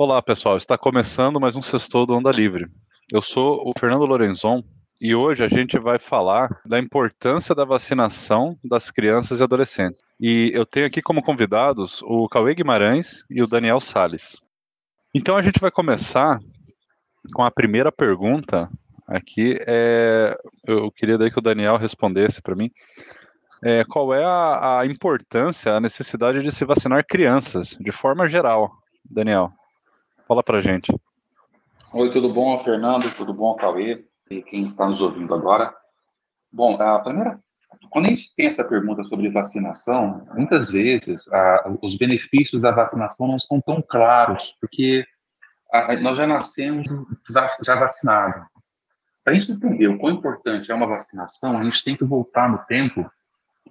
Olá, pessoal. Está começando mais um Sextou do Onda Livre. Eu sou o Fernando Lorenzon e hoje a gente vai falar da importância da vacinação das crianças e adolescentes. E eu tenho aqui como convidados o Cauê Guimarães e o Daniel Sales. Então a gente vai começar com a primeira pergunta aqui. É, eu queria daí que o Daniel respondesse para mim. É, qual é a, a importância, a necessidade de se vacinar crianças, de forma geral, Daniel? Fala pra gente. Oi, tudo bom, Fernando? Tudo bom, Cauê? E quem está nos ouvindo agora? Bom, a primeira, quando a gente tem essa pergunta sobre vacinação, muitas vezes a, os benefícios da vacinação não são tão claros, porque a, nós já nascemos já vacinados. Para a gente entender o quão importante é uma vacinação, a gente tem que voltar no tempo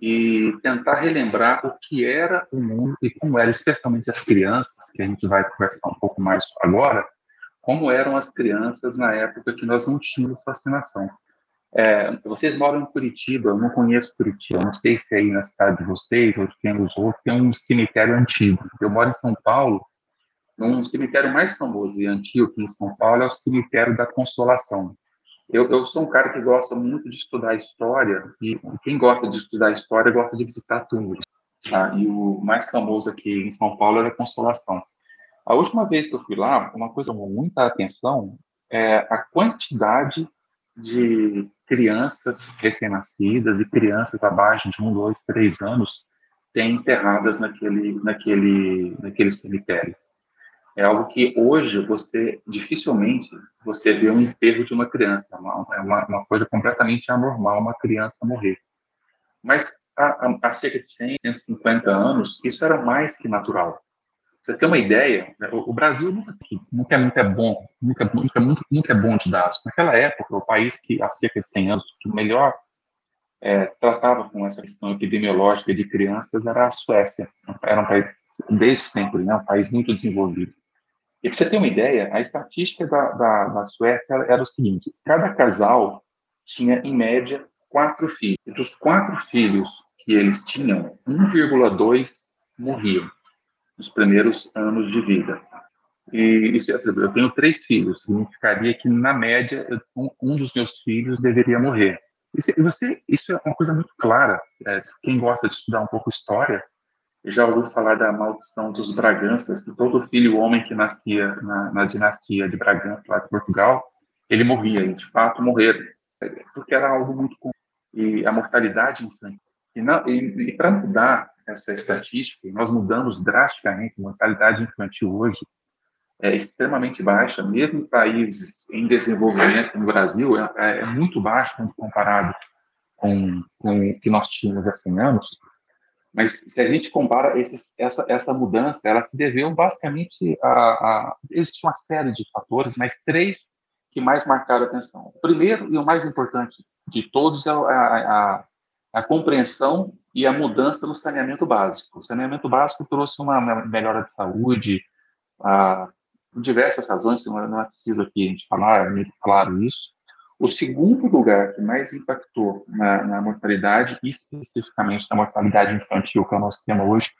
e tentar relembrar o que era o mundo e como era, especialmente as crianças, que a gente vai conversar um pouco mais agora, como eram as crianças na época que nós não tínhamos vacinação. É, vocês moram em Curitiba, eu não conheço Curitiba, não sei se é aí na cidade de vocês ou de quem os outros, tem um cemitério antigo. Eu moro em São Paulo, um cemitério mais famoso e antigo aqui em São Paulo é o cemitério da Consolação. Eu, eu, sou um cara que gosta muito de estudar história, e quem gosta de estudar história gosta de visitar túmulos. Tá? E o mais famoso aqui em São Paulo era a Consolação. A última vez que eu fui lá, uma coisa com muita atenção é a quantidade de crianças recém-nascidas e crianças abaixo de um, dois, três anos têm enterradas naquele, naquele, naquele cemitério. É algo que hoje você dificilmente você vê um enterro de uma criança. É uma, é uma, uma coisa completamente anormal uma criança morrer. Mas há, há, cerca de 100, 150 anos, isso era mais que natural. Você tem uma ideia, né, o, Brasil nunca, nunca, é, nunca é bom, nunca, nunca, nunca, nunca é bom de dados. Naquela época, o país que há cerca de 100 anos que melhor é, tratava com essa questão epidemiológica de crianças era a Suécia. Era um país, desde sempre, né, um país muito desenvolvido. E para você ter uma ideia, a estatística da, da, da Suécia era o seguinte: cada casal tinha, em média, quatro filhos. Dos quatro filhos que eles tinham, 1,2 morriam nos primeiros anos de vida. E isso, eu tenho três filhos, significaria que, na média, um, um dos meus filhos deveria morrer. Isso, você, isso é uma coisa muito clara. É, quem gosta de estudar um pouco história, já ouviu falar da maldição dos Braganças, que todo filho homem que nascia na, na, dinastia de Bragança, lá de Portugal, ele morria, e de fato morreram, porque era algo muito comum. E a mortalidade infantil. E, e, e para mudar essa estatística, nós mudamos drasticamente, a mortalidade infantil hoje é extremamente baixa, mesmo em países em desenvolvimento, como o Brasil, é, é, é muito baixo quando comparado com, com o que nós tínhamos há 100 anos, mas se a gente compara esses, essa, essa mudança, ela se deveu basicamente a, a. Existe uma série de fatores, mas três que mais marcaram atenção. O primeiro e o mais importante de todos é a, a, a compreensão e a mudança no saneamento básico. O saneamento básico trouxe uma melhora de saúde, a, por diversas razões, não é preciso aqui a gente falar, é muito claro isso. O segundo lugar que mais impactou na, na mortalidade, especificamente na mortalidade infantil, que é o nosso tema hoje,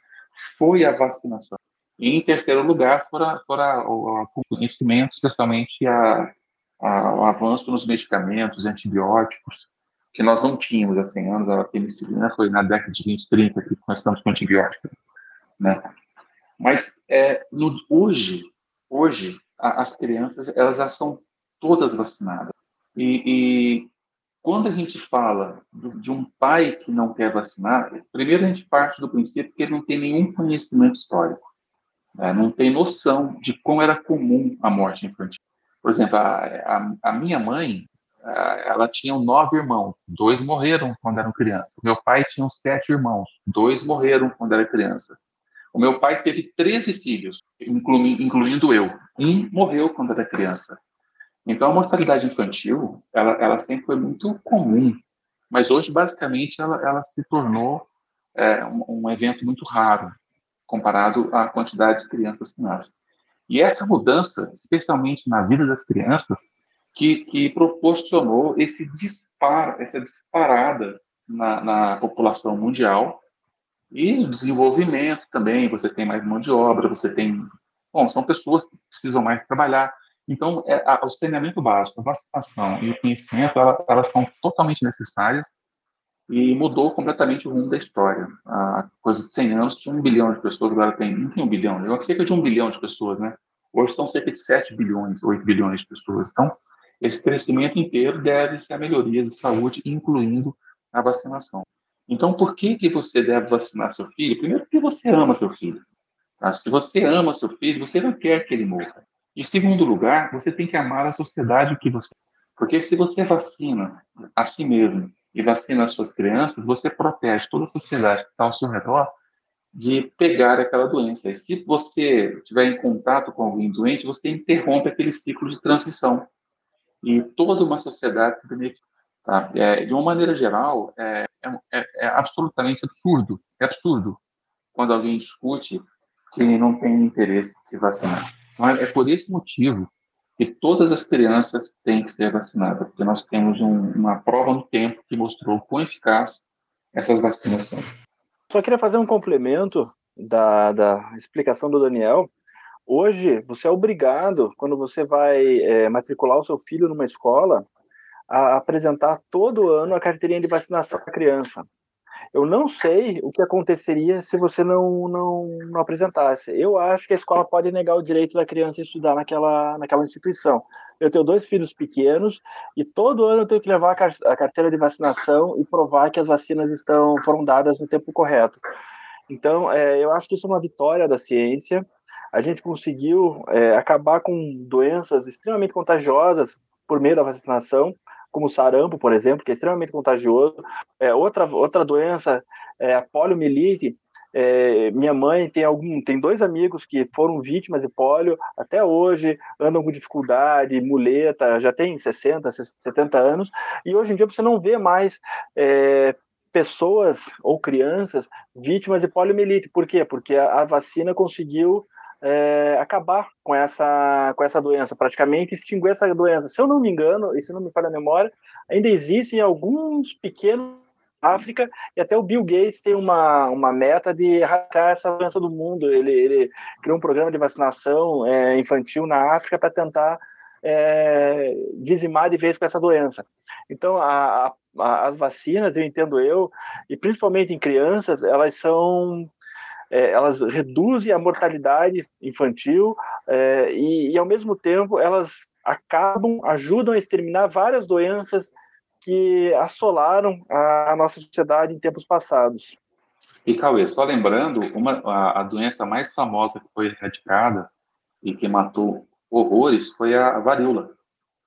foi a vacinação. E em terceiro lugar, fora, fora o, o conhecimento, especialmente a, a, o avanço nos medicamentos, antibióticos, que nós não tínhamos há 100 anos, a penicilina foi na década de 20, 30 que nós estamos com antibiótico. Né? Mas é, no, hoje, hoje, a, as crianças elas já são todas vacinadas. E, e quando a gente fala de um pai que não quer vacinar, primeiro a gente parte do princípio que ele não tem nenhum conhecimento histórico, né? não tem noção de como era comum a morte infantil. Por exemplo, a, a, a minha mãe, ela tinha nove irmãos, dois morreram quando eram crianças. O meu pai tinha sete irmãos, dois morreram quando era criança. O meu pai teve 13 filhos, incluindo eu. Um morreu quando era criança. Então, a mortalidade infantil, ela, ela sempre foi muito comum, mas hoje, basicamente, ela, ela se tornou é, um, um, evento muito raro, comparado à quantidade de crianças que nascem. E essa mudança, especialmente na vida das crianças, que, que proporcionou esse disparo, essa disparada na, na população mundial e desenvolvimento também. Você tem mais mão de obra, você tem bom, são pessoas que precisam mais trabalhar. Então, é, a, o saneamento básico, a vacinação e o conhecimento, ela, elas são totalmente necessárias e mudou completamente o rumo da história. A coisa de 100 anos tinha um bilhão de pessoas, agora tem, não tem um bilhão, eu cerca de um bilhão de pessoas, né? Hoje são cerca de 7 bilhões, 8 bilhões de pessoas. Então, esse crescimento inteiro deve-se a melhorias de saúde, incluindo a vacinação. Então, por que, que você deve vacinar seu filho? Primeiro, porque você ama seu filho. Tá? Se você ama seu filho, você não quer que ele morra. Em segundo lugar, você tem que amar a sociedade que você. Porque se você vacina a si mesmo e vacina as suas crianças, você protege toda a sociedade que está ao seu redor de pegar aquela doença. E se você estiver em contato com alguém doente, você interrompe aquele ciclo de transição. E toda uma sociedade se beneficia. Tá? É, de uma maneira geral, é, é, é, absolutamente absurdo. É absurdo quando alguém discute que não tem interesse em se vacinar. Então, é por esse motivo que todas as crianças têm que ser vacinadas, porque nós temos um, uma prova no tempo que mostrou quão eficaz essas vacinas são. Só queria fazer um complemento da, da explicação do Daniel. Hoje, você é obrigado, quando você vai é, matricular o seu filho numa escola, a apresentar todo ano a carteirinha de vacinação da criança. Eu não sei o que aconteceria se você não, não, não apresentasse. Eu acho que a escola pode negar o direito da criança a estudar naquela, naquela instituição. Eu tenho dois filhos pequenos e todo ano eu tenho que levar a carteira de vacinação e provar que as vacinas estão foram dadas no tempo correto. Então, é, eu acho que isso é uma vitória da ciência. A gente conseguiu é, acabar com doenças extremamente contagiosas por meio da vacinação como sarampo, por exemplo, que é extremamente contagioso. É, outra, outra doença é a poliomielite. É, minha mãe tem algum, tem dois amigos que foram vítimas de polio até hoje, andam com dificuldade, muleta, já tem 60, 70 anos, e hoje em dia você não vê mais é, pessoas ou crianças vítimas de poliomielite. Por quê? Porque a, a vacina conseguiu é, acabar com essa, com essa doença, praticamente extinguir essa doença. Se eu não me engano, e se não me falha a memória, ainda existem alguns pequenos África, e até o Bill Gates tem uma, uma meta de erradicar essa doença do mundo. Ele, ele criou um programa de vacinação é, infantil na África para tentar é, dizimar de vez com essa doença. Então, a, a, as vacinas, eu entendo eu, e principalmente em crianças, elas são é, elas reduzem a mortalidade infantil é, e, e, ao mesmo tempo, elas acabam, ajudam a exterminar várias doenças que assolaram a, a nossa sociedade em tempos passados. E, Cauê, só lembrando, uma, a, a, doença mais famosa que foi erradicada e que matou horrores foi a varíola.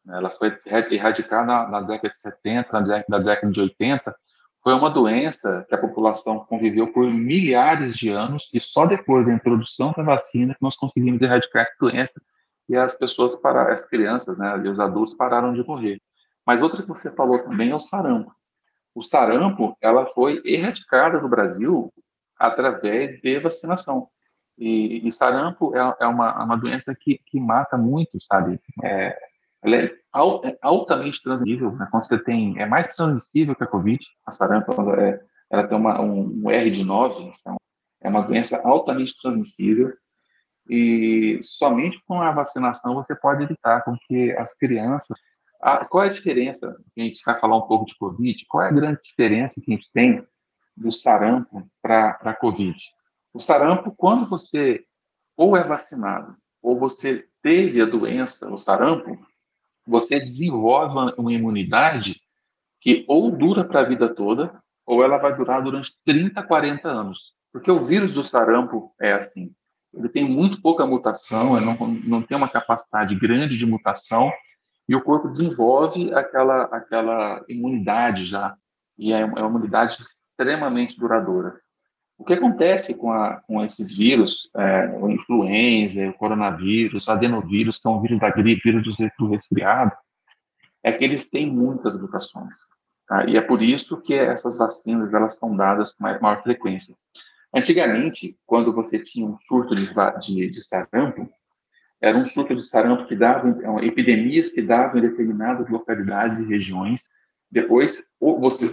Ela foi erradicada na, na década de 70, na na década de 80, foi uma doença que a população conviveu por milhares de anos e só depois da introdução da vacina que nós conseguimos erradicar essa doença e as pessoas pararam, as crianças, né, e os adultos pararam de morrer. Mas outra que você falou também é o sarampo. O sarampo, ela foi erradicada no Brasil através de vacinação. E, e sarampo é, é uma, uma doença que, que mata muito, sabe? É, ela é, é altamente transmissível, né? quando você tem, é mais transmissível que a Covid, a sarampo, é, ela tem uma, um, um, R de 9, então é uma doença altamente transmissível, e somente com a vacinação você pode evitar com que as crianças... A, qual é a diferença, a gente vai falar um pouco de Covid, qual é a grande diferença que a gente tem do sarampo para a Covid? O sarampo, quando você ou é vacinado, ou você teve a doença, o sarampo, você desenvolve uma imunidade que ou dura para a vida toda, ou ela vai durar durante 30, 40 anos. Porque o vírus do sarampo é assim. Ele tem muito pouca mutação, ele não, não tem uma capacidade grande de mutação, e o corpo desenvolve aquela, aquela imunidade já. E é uma imunidade extremamente duradoura. O que acontece com, a, com esses vírus, é, o influenza, o coronavírus, adenovírus, que é um vírus da gripe, vírus do resfriado, é que eles têm muitas mutações. Tá? E é por isso que essas vacinas elas são dadas com maior frequência. Antigamente, quando você tinha um surto de, de, de sarampo, era um surto de sarampo que dava, epidemias que davam em determinadas localidades e regiões, depois, você,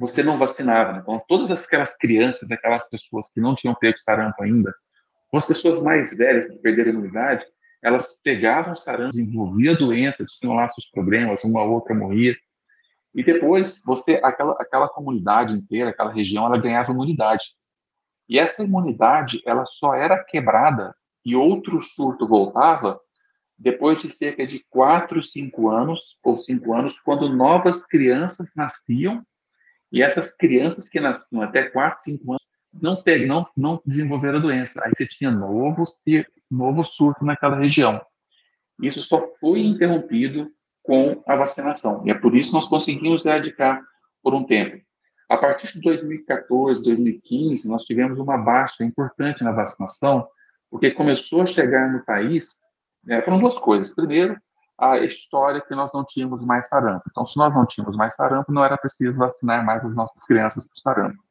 você não vacinava. Né? Então, todas aquelas crianças, aquelas pessoas que não tinham pego sarampo ainda, As pessoas mais velhas que perderam a imunidade, elas pegavam sarampo, desenvolviam a doença, tinham lá seus problemas, uma ou outra morria. E depois, você, aquela, aquela comunidade inteira, aquela região, ela ganhava imunidade. E essa imunidade, ela só era quebrada e outro surto voltava depois de cerca de 4, 5 anos, ou 5 anos, quando novas crianças nasciam, e essas crianças que nasciam até 4, 5 anos não, não, não desenvolveram a doença. Aí você tinha novo, novo surto naquela região. Isso só foi interrompido com a vacinação. E é por isso que nós conseguimos erradicar por um tempo. A partir de 2014, 2015, nós tivemos uma baixa importante na vacinação, porque começou a chegar no país, né, foram duas coisas. Primeiro, a história que nós não tínhamos mais sarampo. Então, se nós não tínhamos mais sarampo, não era preciso vacinar mais as nossas crianças por sarampo.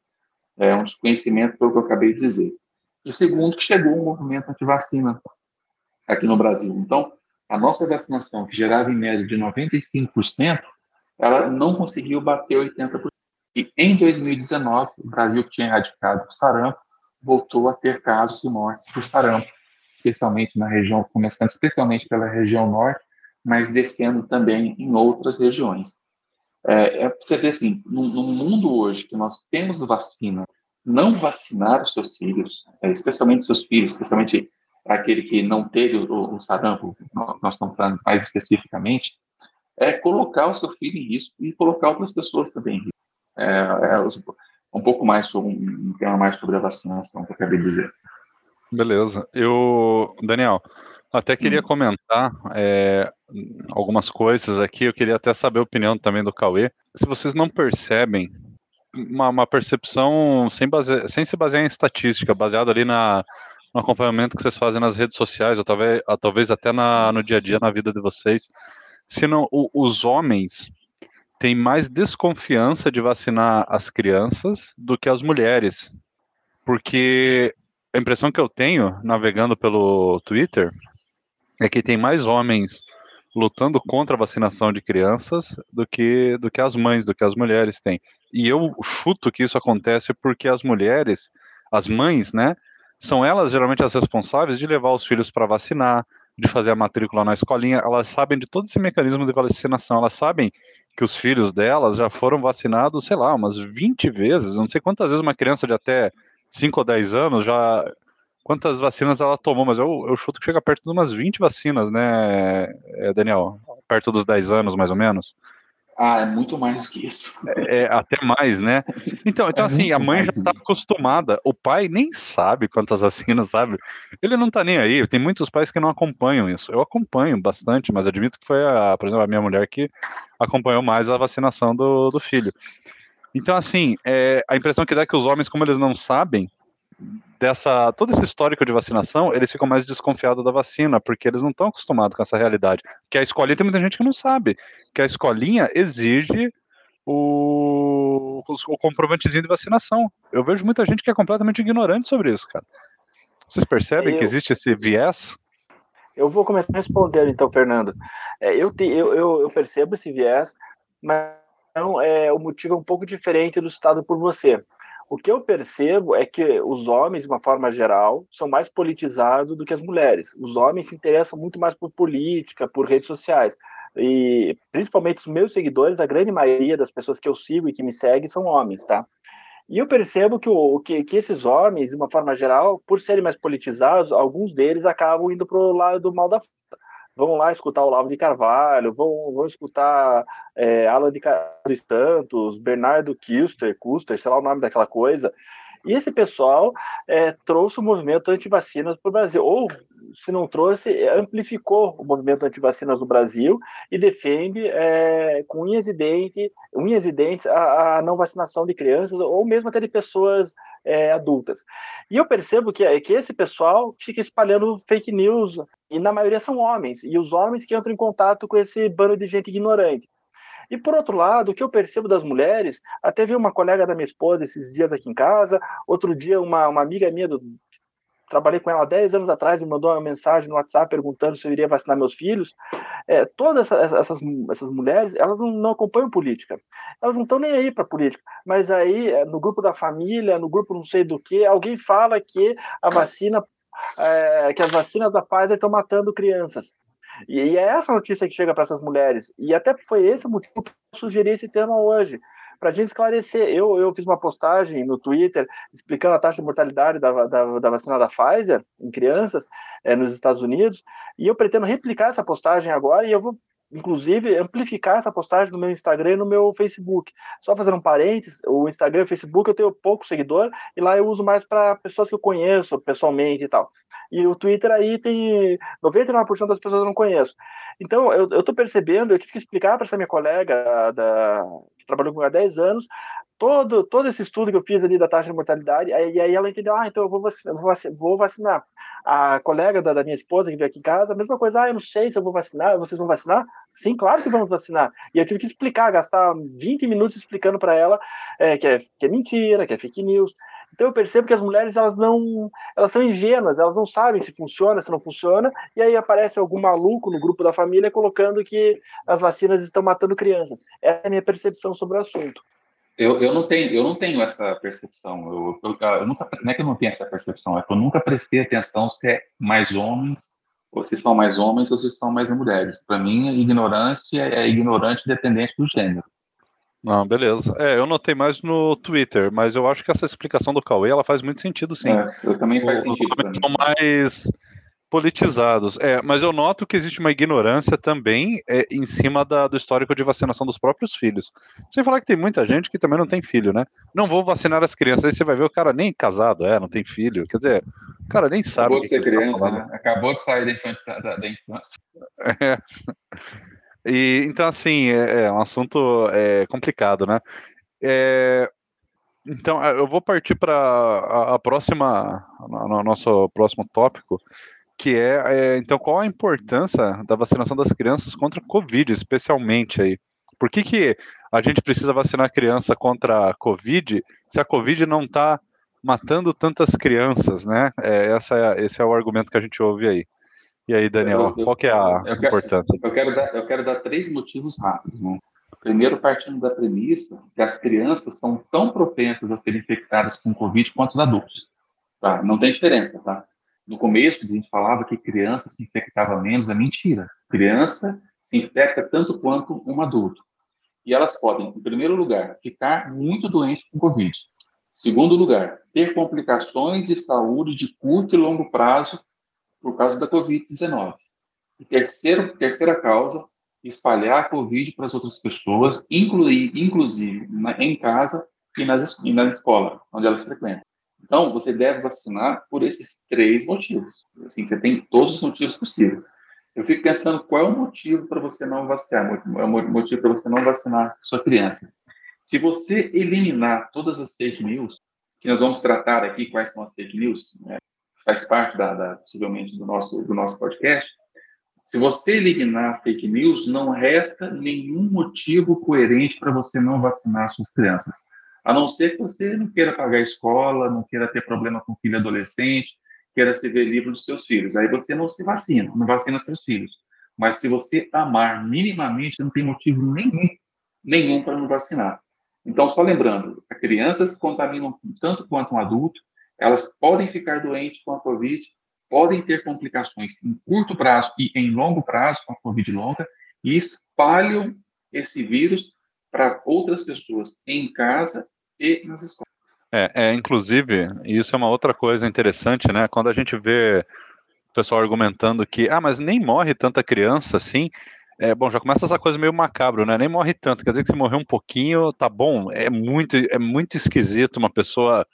É um desconhecimento pelo que eu acabei de dizer. E segundo, que chegou um movimento anti-vacina aqui no Brasil. Então, a nossa vacinação, que gerava em média de 95%, ela não conseguiu bater 80%. E em 2019, o Brasil que tinha erradicado o sarampo, voltou a ter casos e mortes por sarampo, especialmente na região, começando especialmente pela região norte, mas descendo também em outras regiões. É, é você ver assim, no, no, mundo hoje que nós temos vacina, não vacinar os seus filhos, é, especialmente seus filhos, especialmente aquele que não teve o, o sarampo, nós estamos falando mais especificamente, é colocar o seu filho em risco e colocar outras pessoas também em risco. É, é um pouco mais sobre um tema mais sobre a vacinação que eu acabei de dizer. Beleza. Eu, Daniel, até queria hum. comentar é, algumas coisas aqui. Eu queria até saber a opinião também do Cauê. Se vocês não percebem uma, uma percepção sem, base, sem se basear em estatística, baseado ali na, no acompanhamento que vocês fazem nas redes sociais, ou talvez, ou talvez até na, no dia a dia, na vida de vocês, se não, o, os homens têm mais desconfiança de vacinar as crianças do que as mulheres. Porque a impressão que eu tenho, navegando pelo Twitter, é que tem mais homens lutando contra a vacinação de crianças do que, do que as mães, do que as mulheres têm. E eu chuto que isso acontece porque as mulheres, as mães, né, são elas geralmente as responsáveis de levar os filhos para vacinar, de fazer a matrícula na escolinha, elas sabem de todo esse mecanismo de vacinação, elas sabem que os filhos delas já foram vacinados, sei lá, umas 20 vezes, não sei quantas vezes uma criança de até 5 ou 10 anos já quantas vacinas ela tomou, mas eu, eu chuto que chega perto de umas 20 vacinas, né, é, Daniel? Perto dos 10 anos, mais ou menos. Ah, é muito mais do que isso. É, é até mais, né? Então, então é assim, a mãe já está acostumada. O pai nem sabe quantas vacinas, sabe? Ele não está nem aí. Tem muitos pais que não acompanham isso. Eu acompanho bastante, mas admito que foi, a, por exemplo, a minha mulher que acompanhou mais a vacinação do, do filho. Então, assim, é, a impressão que dá é que os homens, como eles não sabem, dessa todo esse histórico de vacinação, eles ficam mais desconfiados da vacina, porque eles não estão acostumados com essa realidade. Que a escolinha tem muita gente que não sabe, que a escolinha exige o, o comprovantezinho de vacinação. Eu vejo muita gente que é completamente ignorante sobre isso, cara. Vocês percebem eu, que existe esse viés? Eu vou começar respondendo, então, Fernando. É, eu, te, eu, eu, eu, percebo esse viés, mas não, é, o motivo é um pouco diferente do citado por você. O que eu percebo é que os homens, de uma forma geral, são mais politizados do que as mulheres. Os homens se interessam muito mais por política, por redes sociais. E principalmente os meus seguidores, a grande maioria das pessoas que eu sigo e que me seguem são homens, tá? E eu percebo que, o, que, que esses homens, de uma forma geral, por serem mais politizados, alguns deles acabam indo para o lado do mal da vão lá escutar o Olavo de Carvalho, vão, vão escutar é, Alan de Carlos Santos, Bernardo Kister, Custer, sei lá o nome daquela coisa. E esse pessoal é, trouxe o movimento anti-vacinas para o Brasil, ou se não trouxe, amplificou o movimento anti-vacinas no Brasil e defende é, com unhas e unhas e dentes a, a, não vacinação de crianças ou mesmo até de pessoas é, adultas. E eu percebo que, que esse pessoal fica espalhando fake news, e na maioria são homens, e os homens que entram em contato com esse bando de gente ignorante. E por outro lado, o que eu percebo das mulheres, até vi uma colega da minha esposa esses dias aqui em casa, outro dia uma, uma amiga minha do, trabalhei com ela 10 anos atrás, me mandou uma mensagem no WhatsApp perguntando se eu iria vacinar meus filhos. É, todas essas, essas, essas, mulheres, elas não, não, acompanham política. Elas não estão nem aí para política. Mas aí, é, no grupo da família, no grupo não sei do que, alguém fala que a vacina é, que as vacinas da Pfizer estão matando crianças. E, e é essa notícia que chega para essas mulheres. E até foi esse o motivo que eu sugeri esse tema hoje para a gente esclarecer. Eu, eu fiz uma postagem no Twitter explicando a taxa de mortalidade da, da, da vacina da Pfizer em crianças é, nos Estados Unidos, e eu pretendo replicar essa postagem agora e eu vou inclusive, amplificar essa postagem no meu Instagram e no meu Facebook. Só fazendo um parênteses, o Instagram e o Facebook eu tenho pouco seguidor, e lá eu uso mais para pessoas que eu conheço pessoalmente e tal. E o Twitter aí tem 99% das pessoas eu não conheço. Então, eu, eu tô percebendo, eu tive que explicar para essa minha colega da, que trabalhou comigo há 10 anos, todo, todo esse estudo que eu fiz ali da taxa de mortalidade, aí, aí ela entendeu, ah, então eu vou vacinar, vou vacinar. A colega da, da, minha esposa que veio aqui em casa, a mesma coisa, ah, eu não sei se eu vou vacinar, vocês vão vacinar? Sim, claro que vamos vacinar. E eu tive que explicar, gastar 20 minutos explicando para ela é, que, é, que é mentira, que é fake news. Então eu percebo que as mulheres elas não, elas são ingênuas, elas não sabem se funciona, se não funciona, e aí aparece algum maluco no grupo da família colocando que as vacinas estão matando crianças. Essa é a minha percepção sobre o assunto. Eu, eu, não tenho, eu não tenho essa percepção. Eu, eu, eu, nunca, não é que eu não tenho essa percepção, é que eu nunca prestei atenção se é mais homens, ou se são mais homens, ou se são mais mulheres. Para mim, a ignorância é ignorante independente do gênero. Não, beleza. É, eu notei mais no Twitter, mas eu acho que essa explicação do Cauê ela faz muito sentido, sim. É, eu também faz o, sentido. Mais politizados. É, mas eu noto que existe uma ignorância também é, em cima da, do histórico de vacinação dos próprios filhos. Sem falar que tem muita gente que também não tem filho, né? Não vou vacinar as crianças. Aí você vai ver o cara nem casado, é, não tem filho. Quer dizer, o cara nem sabe. Acabou de ser tá criança, tá né? Acabou de sair da, infância. Da, da infância. É. E, então, assim, é, é um assunto é, complicado, né? É, então, eu vou partir para a, a, próxima, no nosso próximo tópico, que é, é, então qual a importância da vacinação das crianças contra a Covid, especialmente aí? Por que, que a gente precisa vacinar a criança contra a Covid se a Covid não está matando tantas crianças, né? É, essa é, esse é o argumento que a gente ouve aí. E aí, Daniel, eu, eu, qual que é a eu importância? Quero, eu, quero dar, eu quero dar três motivos rápidos. Né? Primeiro, partindo da premissa que as crianças são tão propensas a serem infectadas com Covid quanto os adultos. Tá? Não tem diferença, tá? No começo, a gente falava que criança se infectava menos, é mentira. Criança se infecta tanto quanto um adulto. E elas podem, em primeiro lugar, ficar muito doentes com Covid. Segundo lugar, ter complicações de saúde de curto e longo prazo por causa da Covid-19. E terceiro, terceira causa, espalhar a Covid para as outras pessoas, incluir, inclusive na, em casa e, nas, e na escola, onde elas frequentam. Então, você deve vacinar por esses três motivos. Assim, você tem todos os motivos possíveis. Eu fico pensando qual é o motivo para você não vacinar, é o motivo para você não vacinar sua criança. Se você eliminar todas as fake news, que nós vamos tratar aqui quais são as fake news, né? faz parte da, da, possivelmente do nosso do nosso podcast. Se você eliminar fake news, não resta nenhum motivo coerente para você não vacinar suas crianças. A não ser que você não queira pagar a escola, não queira ter problema com filho adolescente, queira se ver livre dos seus filhos. Aí você não se vacina, não vacina seus filhos. Mas se você amar minimamente, não tem motivo nenhum, nenhum para não vacinar. Então, só lembrando, a criança se contamina tanto quanto um adulto, elas podem ficar doentes com a Covid, podem ter complicações em curto prazo e em longo prazo com a Covid longa e espalham esse vírus para outras pessoas em casa e nas escolas. É, é, inclusive, isso é uma outra coisa interessante, né? Quando a gente vê o pessoal argumentando que, ah, mas nem morre tanta criança assim, é, bom, já começa essa coisa meio macabro, né? Nem morre tanto, quer dizer que se morrer um pouquinho, tá bom. É muito, é muito esquisito uma pessoa,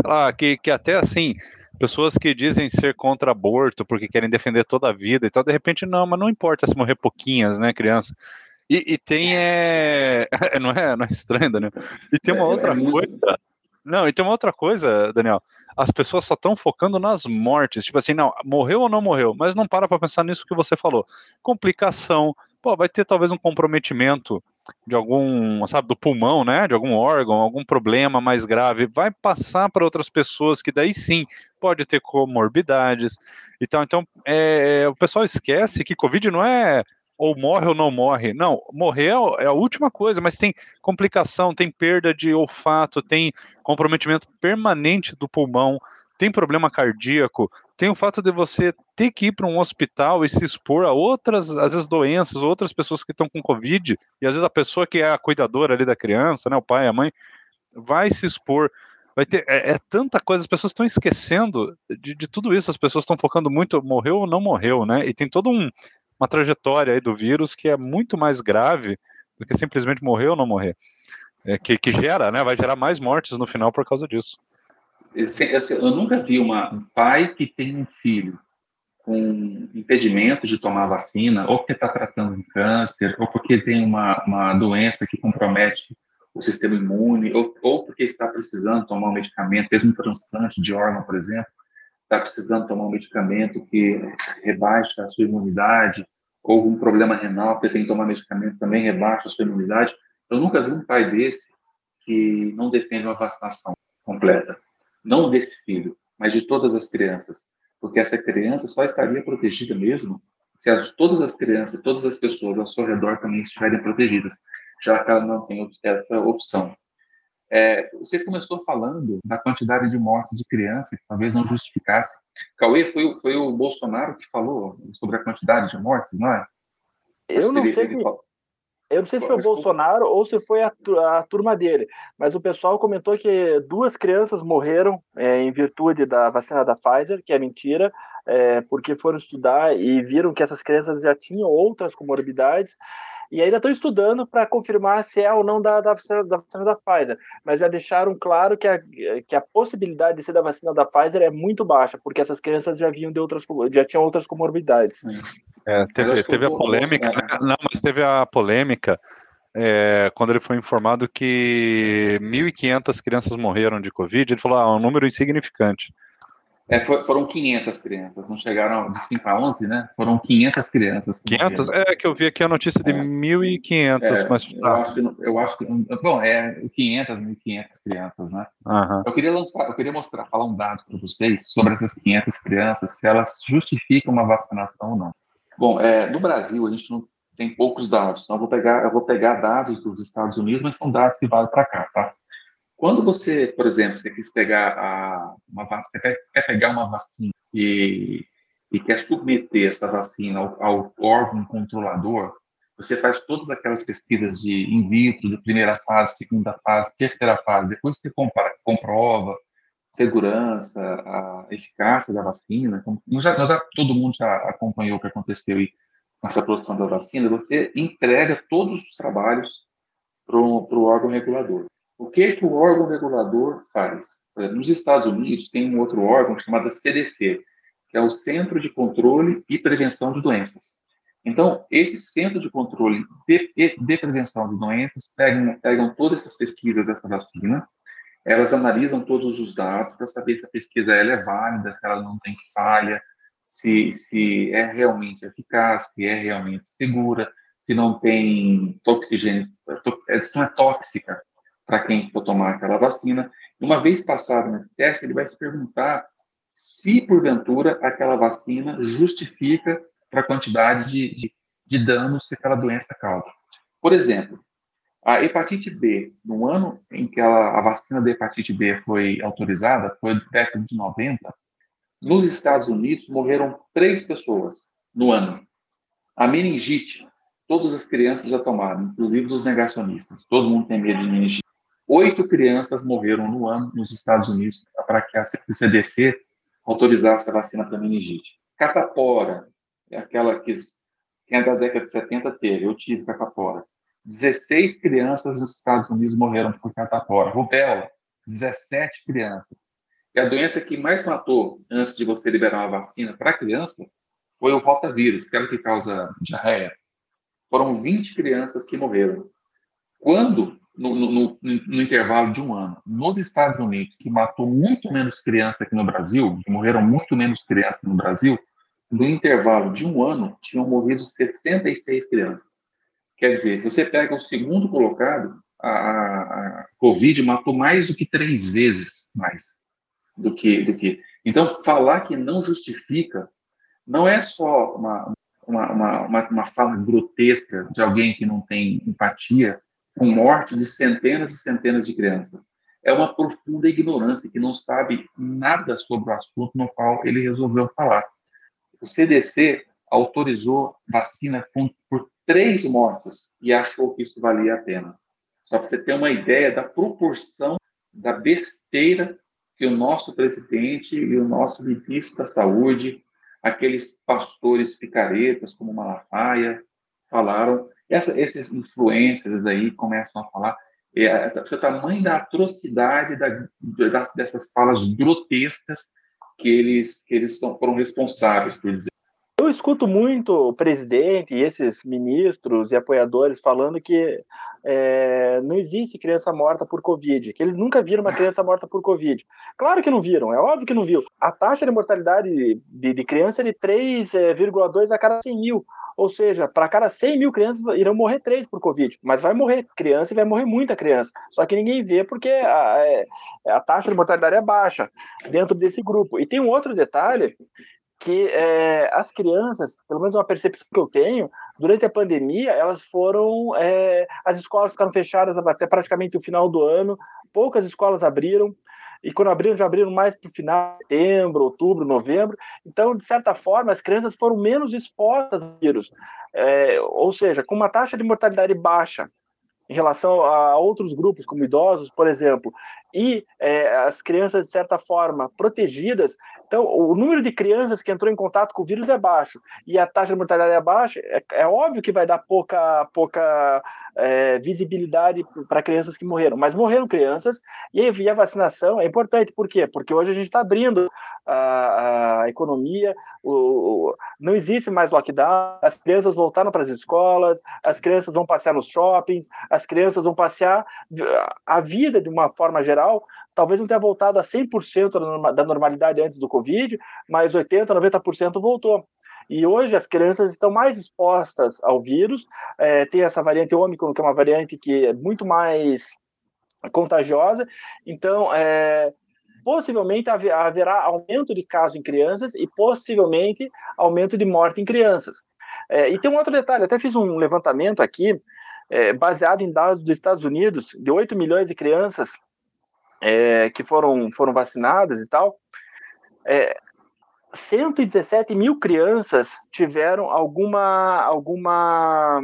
sei lá, que, que até assim, pessoas que dizem ser contra aborto porque querem defender toda a vida e tal, de repente, não, mas não importa se morrer pouquinhas, né, criança. E, e tem, é... não, é, não é estranho, Daniel? E tem uma é, outra é coisa... Não, e tem uma outra coisa, Daniel. As pessoas só estão focando nas mortes. Tipo assim, não, morreu ou não morreu, mas não para para pensar nisso que você falou. Complicação, pô, vai ter talvez um comprometimento de algum, sabe, do pulmão, né, de algum órgão, algum problema mais grave, vai passar para outras pessoas que daí sim pode ter comorbidades. Então, então é, o pessoal esquece que Covid não é ou morre ou não morre. Não, morrer é a última coisa, mas tem complicação, tem perda de olfato, tem comprometimento permanente do pulmão, tem problema cardíaco, tem o fato de você ter que ir para um hospital e se expor a outras, às vezes, doenças, outras pessoas que estão com Covid, e às vezes a pessoa que é a cuidadora ali da criança, né, o pai, a mãe, vai se expor. Vai ter, é, é tanta coisa, as pessoas estão esquecendo de, de tudo isso, as pessoas estão focando muito, morreu ou não morreu, né? E tem toda um, uma trajetória aí do vírus que é muito mais grave do que simplesmente morrer ou não morrer. É, que, que gera, né? Vai gerar mais mortes no final por causa disso. Eu nunca vi um pai que tem um filho com impedimento de tomar vacina, ou porque está tratando um câncer, ou porque tem uma, uma doença que compromete o sistema imune, ou, ou porque está precisando tomar um medicamento, mesmo um transplante de órgão, por exemplo, está precisando tomar um medicamento que rebaixa a sua imunidade, ou um problema renal, porque tem que tomar medicamento também rebaixa a sua imunidade. Eu nunca vi um pai desse que não defende uma vacinação completa. Não desse filho, mas de todas as crianças. Porque essa criança só estaria protegida mesmo se as, todas as crianças, todas as pessoas ao seu redor também estiverem protegidas, já que ela não tem essa opção. É, você começou falando da quantidade de mortes de crianças, que talvez não justificasse. Cauê, foi, foi o Bolsonaro que falou sobre a quantidade de mortes, não é? Eu não sei se... Eu não sei se foi o Bolsonaro ou se foi a, a, turma dele, mas o pessoal comentou que duas crianças morreram é, em virtude da vacina da Pfizer, que é mentira, é, porque foram estudar e viram que essas crianças já tinham outras comorbidades e ainda estão estudando para confirmar se é ou não da, da, vacina, da vacina da Pfizer, mas já deixaram claro que a, que a possibilidade de ser da vacina da Pfizer é muito baixa, porque essas crianças já vinham de outras, já tinham outras comorbidades. É, teve, teve a polêmica, né? não, mas teve a polêmica é, quando ele foi informado que 1.500 crianças morreram de Covid, ele falou, ah, é um número insignificante. É, for, foram 500 crianças, não chegaram de 5 a 11, né? Foram 500 crianças. 500? É, que eu vi aqui a notícia de é. 1.500, é, mas... Eu acho, que, eu acho que... Bom, é 500, 1.500 crianças, né? Uhum. Eu queria lançar, eu queria mostrar, falar um dado para vocês sobre essas 500 crianças, se elas justificam uma vacinação ou não. Bom, é, no Brasil, a gente não tem poucos dados, então eu vou pegar, eu vou pegar dados dos Estados Unidos, mas são dados que valem para cá, tá? Quando você, por exemplo, você quis pegar a, uma você quer, quer pegar uma vacina e, e quer submeter essa vacina ao, ao, órgão controlador, você faz todas aquelas pesquisas de in vitro, de primeira fase, segunda fase, terceira fase, depois você compara, comprova segurança, a eficácia da vacina. Já, já, todo mundo já acompanhou o que aconteceu aí com essa produção da vacina. Você entrega todos os trabalhos para o órgão regulador. O que, que o órgão regulador faz? Nos Estados Unidos tem um outro órgão chamado CDC, que é o Centro de Controle e Prevenção de Doenças. Então, esse Centro de Controle de, de Prevenção de Doenças pegam, pegam todas essas pesquisas dessa vacina, elas analisam todos os dados para saber se a pesquisa é válida, se ela não tem falha, se, se é realmente eficaz, se é realmente segura, se não tem toxigênese, se não é tóxica para quem for tomar aquela vacina. Uma vez passado nesse teste, ele vai se perguntar se, porventura, aquela vacina justifica para a quantidade de, de, de danos que aquela doença causa. Por exemplo, a hepatite B, no ano em que ela, a vacina da hepatite B foi autorizada, foi do década de 90, nos Estados Unidos morreram três pessoas no ano. A meningite, todas as crianças já tomaram, inclusive os negacionistas. Todo mundo tem medo de meningite. Oito crianças morreram no ano nos Estados Unidos para que a CDC autorizasse a vacina para meningite. Catapora, é aquela que quem é da década de 70 teve, eu tive catapora. 16 crianças nos Estados Unidos morreram por catapora. Rubéola, 17 crianças. E a doença que mais matou antes de você liberar uma vacina para criança foi o rotavírus, aquela que causa diarreia. Foram 20 crianças que morreram. Quando no, no, no, intervalo de um ano. Nos Estados Unidos, que matou muito menos crianças aqui no Brasil, que morreram muito menos crianças no Brasil, no intervalo de um ano, tinham morrido 66 crianças. Quer dizer, você pega o segundo colocado, a, a, Covid matou mais do que três vezes mais do que, do que. Então, falar que não justifica não é só uma, uma, uma, uma fala grotesca de alguém que não tem empatia com morte de centenas e centenas de crianças. é uma profunda ignorância, que não sabe nada sobre o assunto no qual ele resolveu falar. O CDC autorizou vacina por três mortes e achou que isso valia a pena. Só para você ter uma ideia da proporção da besteira que o nosso presidente e o nosso ministro da Saúde, aqueles pastores picaretas como Malafaia, falaram. Essa, esses influencers aí começam a falar. É, você tamanho da atrocidade da, da, dessas falas grotescas que eles, que eles são, foram responsáveis por dizer. Eu escuto muito o presidente e esses ministros e apoiadores falando que é, não existe criança morta por Covid, que eles nunca viram uma criança morta por Covid. Claro que não viram, é óbvio que não viu. A taxa de mortalidade de, de criança é de 3,2 a cada 100 mil. Ou seja, para cada 100 mil crianças irão morrer 3 por Covid. Mas vai morrer criança e vai morrer muita criança. Só que ninguém vê porque a, é, a taxa de mortalidade é baixa dentro desse grupo. E tem um outro detalhe que é, as crianças, pelo menos uma percepção que eu tenho, durante a pandemia, elas foram. É, as escolas ficaram fechadas até praticamente o final do ano, poucas escolas abriram, e quando abriram, já abriram mais para o final de setembro, outubro, novembro. Então, de certa forma, as crianças foram menos expostas ao vírus. É, ou seja, com uma taxa de mortalidade baixa em relação a outros grupos, como idosos, por exemplo, e é, as crianças, de certa forma, protegidas, então, o número de crianças que entrou em contato com o vírus é baixo. E a taxa de mortalidade é baixa, é, é óbvio que vai dar pouca, pouca é, visibilidade para crianças que morreram, mas morreram crianças e a vacinação. É importante, por quê? Porque hoje a gente está abrindo a, a economia, o, o, não existe mais lockdown, as crianças voltaram para as escolas, as crianças vão passear nos shoppings, as crianças vão passear a vida de uma forma geral talvez não tenha voltado a 100% da normalidade antes do Covid, mas 80%, 90% voltou. E hoje as crianças estão mais expostas ao vírus, é, tem essa variante Ômicron, que é uma variante que é muito mais contagiosa, então é, possivelmente haverá aumento de casos em crianças e possivelmente aumento de morte em crianças. É, e tem um outro detalhe, até fiz um levantamento aqui, é, baseado em dados dos Estados Unidos, de 8 milhões de crianças é, que foram, foram vacinadas e tal, é, 117 mil crianças tiveram alguma, alguma,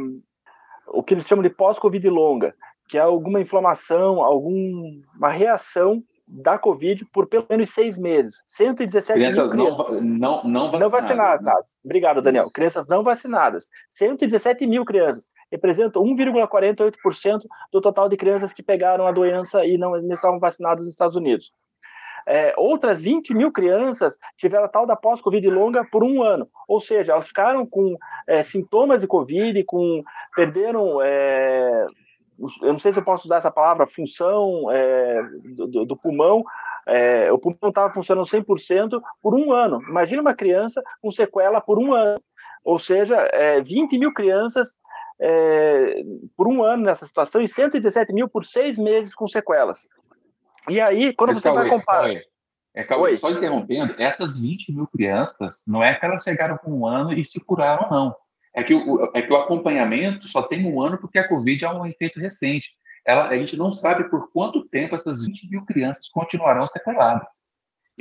o que eles chamam de pós-Covid longa, que é alguma inflamação, alguma reação da Covid por pelo menos seis meses. 117 crianças mil crianças. Não, não, não vacinadas. Não vacinadas. Né? Obrigado, Daniel. Crianças não vacinadas. 117 mil crianças. Representam 1,48% do total de crianças que pegaram a doença e não, não estavam vacinadas nos Estados Unidos. É, outras 20 mil crianças tiveram a tal da pós-Covid longa por um ano. Ou seja, elas ficaram com é, sintomas de Covid, com perderam é, eu não sei se eu posso usar essa palavra, função é, do, do, pulmão, é, o pulmão estava funcionando 100% por um ano. Imagina uma criança com sequela por um ano. Ou seja, é, 20 mil crianças é, por um ano nessa situação e 117 mil por seis meses com sequelas. E aí, quando Mas, você vai comparar. É, Cauê, só interrompendo, essas 20 mil crianças, não é que elas chegaram com um ano e se curaram, não é que o, é que o acompanhamento só tem um ano porque a Covid é um efeito recente. Ela, a gente não sabe por quanto tempo essas 20 mil crianças continuarão sequeladas.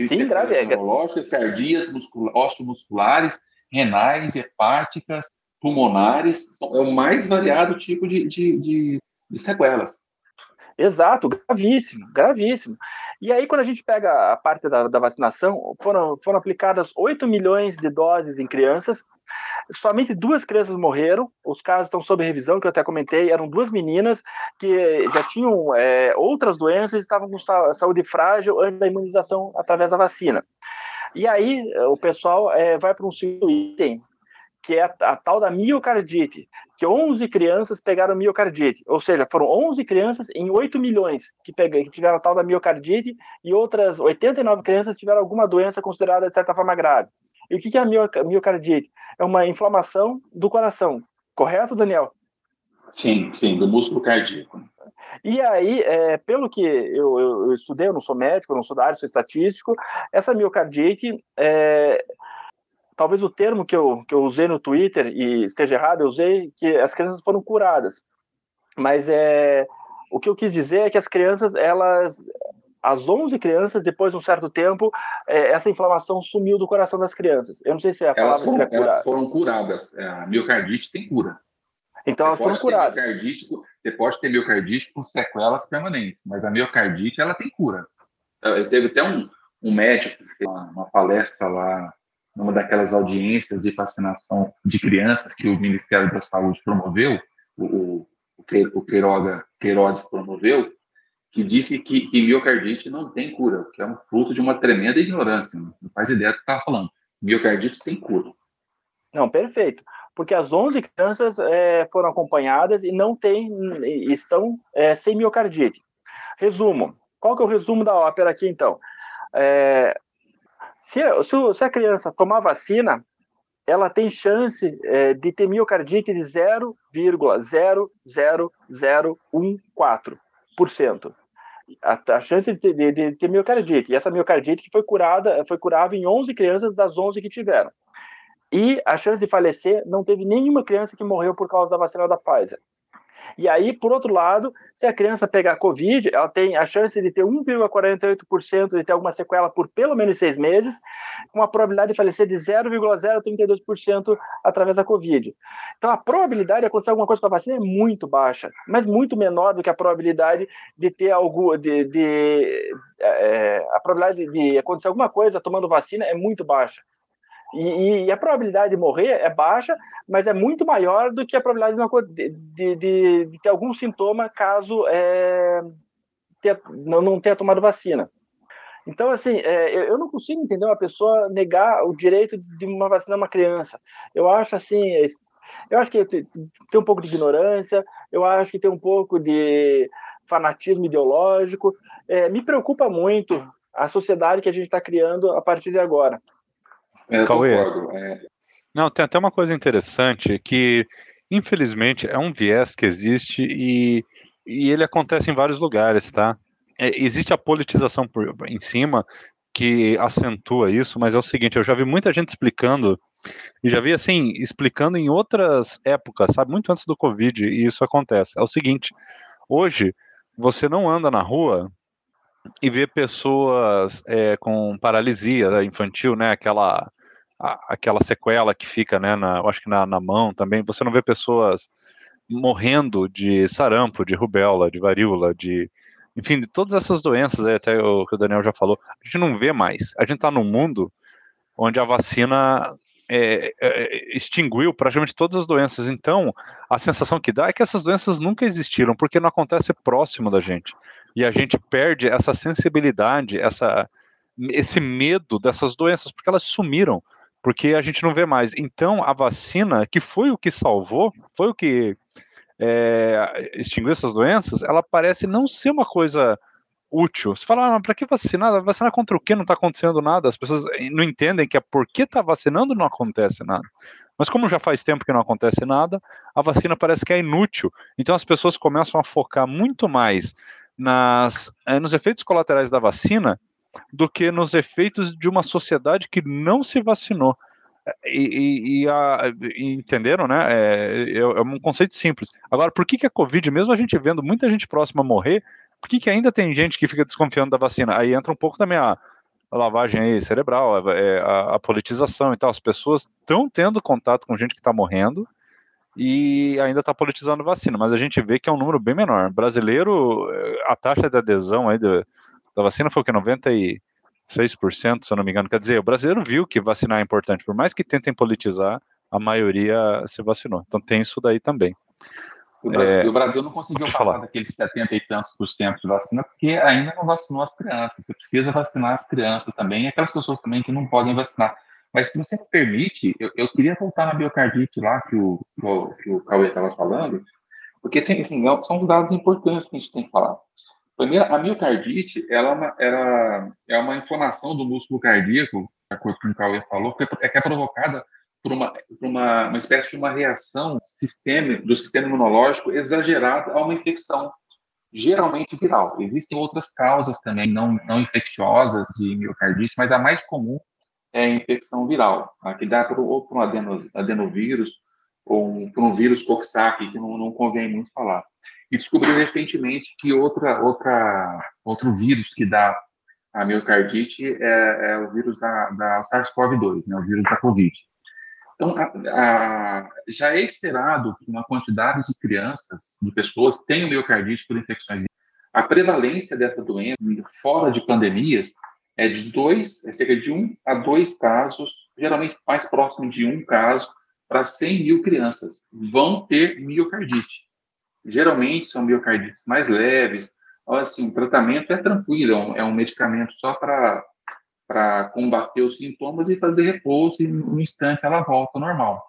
Sim, grave. É neurológicas, cardias, muscula, osteomusculares, renais, hepáticas, pulmonares, é o mais variado tipo de, de, de, de sequelas. Exato, gravíssimo, gravíssimo. E aí, quando a gente pega a parte da, da vacinação, foram, foram aplicadas 8 milhões de doses em crianças, somente duas crianças morreram, os casos estão sob revisão, que eu até comentei, eram duas meninas que já tinham é, outras doenças e estavam com saúde frágil antes da imunização através da vacina. E aí, o pessoal é, vai para um segundo item, que é a, a, tal da miocardite, que 11 crianças pegaram miocardite, ou seja, foram 11 crianças em 8 milhões que, que tiveram a tal da miocardite e outras 89 crianças tiveram alguma doença considerada de certa forma grave. E o que é a miocardite? É uma inflamação do coração, correto, Daniel? Sim, sim, do músculo cardíaco. E aí, é, pelo que eu, eu, eu, estudei, eu não sou médico, eu não sou da área, sou estatístico, essa miocardite, é, talvez o termo que eu, que eu usei no Twitter, e esteja errado, eu usei que as crianças foram curadas. Mas é, O que eu quis dizer é que as crianças, elas, as 11 crianças, depois de um certo tempo, é, essa inflamação sumiu do coração das crianças. Eu não sei se é a palavra elas foram, elas foram curadas. É, a miocardite tem cura. Então você elas foram curadas. Você pode ter miocardite com sequelas permanentes, mas a miocardite ela tem cura. Teve até um, um médico que fez uma, uma palestra lá numa daquelas audiências de vacinação de crianças que o Ministério da Saúde promoveu, o, o, o Queiroga, Queiroz promoveu, que disse que, que, miocardite não tem cura, que é um fruto de uma tremenda ignorância. Não faz ideia do que está falando. Miocardite tem cura. Não, perfeito. Porque as 11 crianças é, foram acompanhadas e não tem, estão é, sem miocardite. Resumo. Qual que é o resumo da ópera aqui, então? É, se, se, se, a criança tomar vacina, ela tem chance é, de ter miocardite de 0,00014%. A, a chance de de, de ter miocardite. E essa miocardite que foi curada, foi curável em 11 crianças das 11 que tiveram. E a chance de falecer, não teve nenhuma criança que morreu por causa da vacina da Pfizer. E aí, por outro lado, se a criança pegar Covid, ela tem a chance de ter 1,48% de ter alguma sequela por pelo menos seis meses, com a probabilidade de falecer de 0,032% através da Covid. Então, a probabilidade de acontecer alguma coisa com a vacina é muito baixa, mas muito menor do que a probabilidade de ter algo, de, de é, a probabilidade de acontecer alguma coisa tomando vacina é muito baixa. E, e, a probabilidade de morrer é baixa, mas é muito maior do que a probabilidade de, de, de, de ter algum sintoma caso é, ter, não, não tenha tomado vacina. Então, assim, é, eu não consigo entender uma pessoa negar o direito de uma vacina a uma criança. Eu acho assim, eu acho que tem um pouco de ignorância, eu acho que tem um pouco de fanatismo ideológico. É, me preocupa muito a sociedade que a gente está criando a partir de agora. É, Cauê. É. Não, tem até uma coisa interessante que, infelizmente, é um viés que existe e, e ele acontece em vários lugares, tá? É, existe a politização por, em cima que acentua isso, mas é o seguinte, eu já vi muita gente explicando, e já vi assim, explicando em outras épocas, sabe, muito antes do Covid, e isso acontece. É o seguinte, hoje você não anda na rua e ver pessoas é, com paralisia infantil, né? Aquela, a, aquela sequela que fica, né? Na, acho que na, na mão também. Você não vê pessoas morrendo de sarampo, de rubéola, de varíola, de enfim, de todas essas doenças, até o que o Daniel já falou, a gente não vê mais. A gente está num mundo onde a vacina é, é, extinguiu praticamente todas as doenças. Então, a sensação que dá é que essas doenças nunca existiram, porque não acontece próximo da gente e a gente perde essa sensibilidade, essa, esse medo dessas doenças, porque elas sumiram, porque a gente não vê mais. Então, a vacina, que foi o que salvou, foi o que é, extinguiu essas doenças, ela parece não ser uma coisa útil. Você fala, ah, para que vacinar? Vacinar contra o que? Não está acontecendo nada. As pessoas não entendem que é porque está vacinando não acontece nada. Mas como já faz tempo que não acontece nada, a vacina parece que é inútil. Então as pessoas começam a focar muito mais nas, é, nos efeitos colaterais da vacina do que nos efeitos de uma sociedade que não se vacinou. E, e, e, a, entenderam, né? É, é, é, um conceito simples. Agora, por que, que a Covid, mesmo a gente vendo muita gente próxima morrer, por que, que ainda tem gente que fica desconfiando da vacina? Aí entra um pouco também a, a lavagem aí cerebral, a, é, a, a politização e tal. As pessoas estão tendo contato com gente que está morrendo e ainda está politizando vacina, mas a gente vê que é um número bem menor. Brasileiro, a taxa de adesão aí da, da vacina foi o que? 96%, se eu não me engano. Quer dizer, o brasileiro viu que vacinar é importante, por mais que tentem politizar, a maioria se vacinou. Então tem isso daí também. O Brasil, é, o Brasil não conseguiu passar falar. daqueles 70 e tantos por cento de vacina, porque ainda não vacinou as crianças. Você precisa vacinar as crianças também, e aquelas pessoas também que não podem vacinar. Mas se você me permite, eu, eu queria voltar na biocardite lá que o, o que o Cauê estava falando, porque assim, assim, é são dados importantes que a gente tem que falar. Primeiro, a miocardite ela é, uma, ela é uma inflamação do músculo cardíaco, de acordo com o Cauê falou, que é, que é provocada por, uma, por uma, uma espécie de uma reação sistema, do sistema imunológico exagerada a uma infecção, geralmente viral. Existem outras causas também não, não infecciosas de miocardite, mas a mais comum é infecção viral, tá? que dá por um adenovírus ou um, um vírus Coxsackie, que não, não convém muito falar. e descobriu recentemente que outra, outra, outro vírus que dá a miocardite é, é o vírus da, da SARS-CoV-2, né, o vírus da Covid. Então, a, a, já é esperado que uma quantidade de crianças, de pessoas, tenham miocardite por infecções. A prevalência dessa doença, fora de pandemias, é de dois, é cerca de um a dois casos, geralmente mais próximo de um caso, para 100 mil crianças vão ter miocardite. Geralmente são miocardites mais leves, assim, o tratamento é tranquilo, é um é medicamento só para para combater os sintomas e fazer repouso, e no instante ela volta ao normal.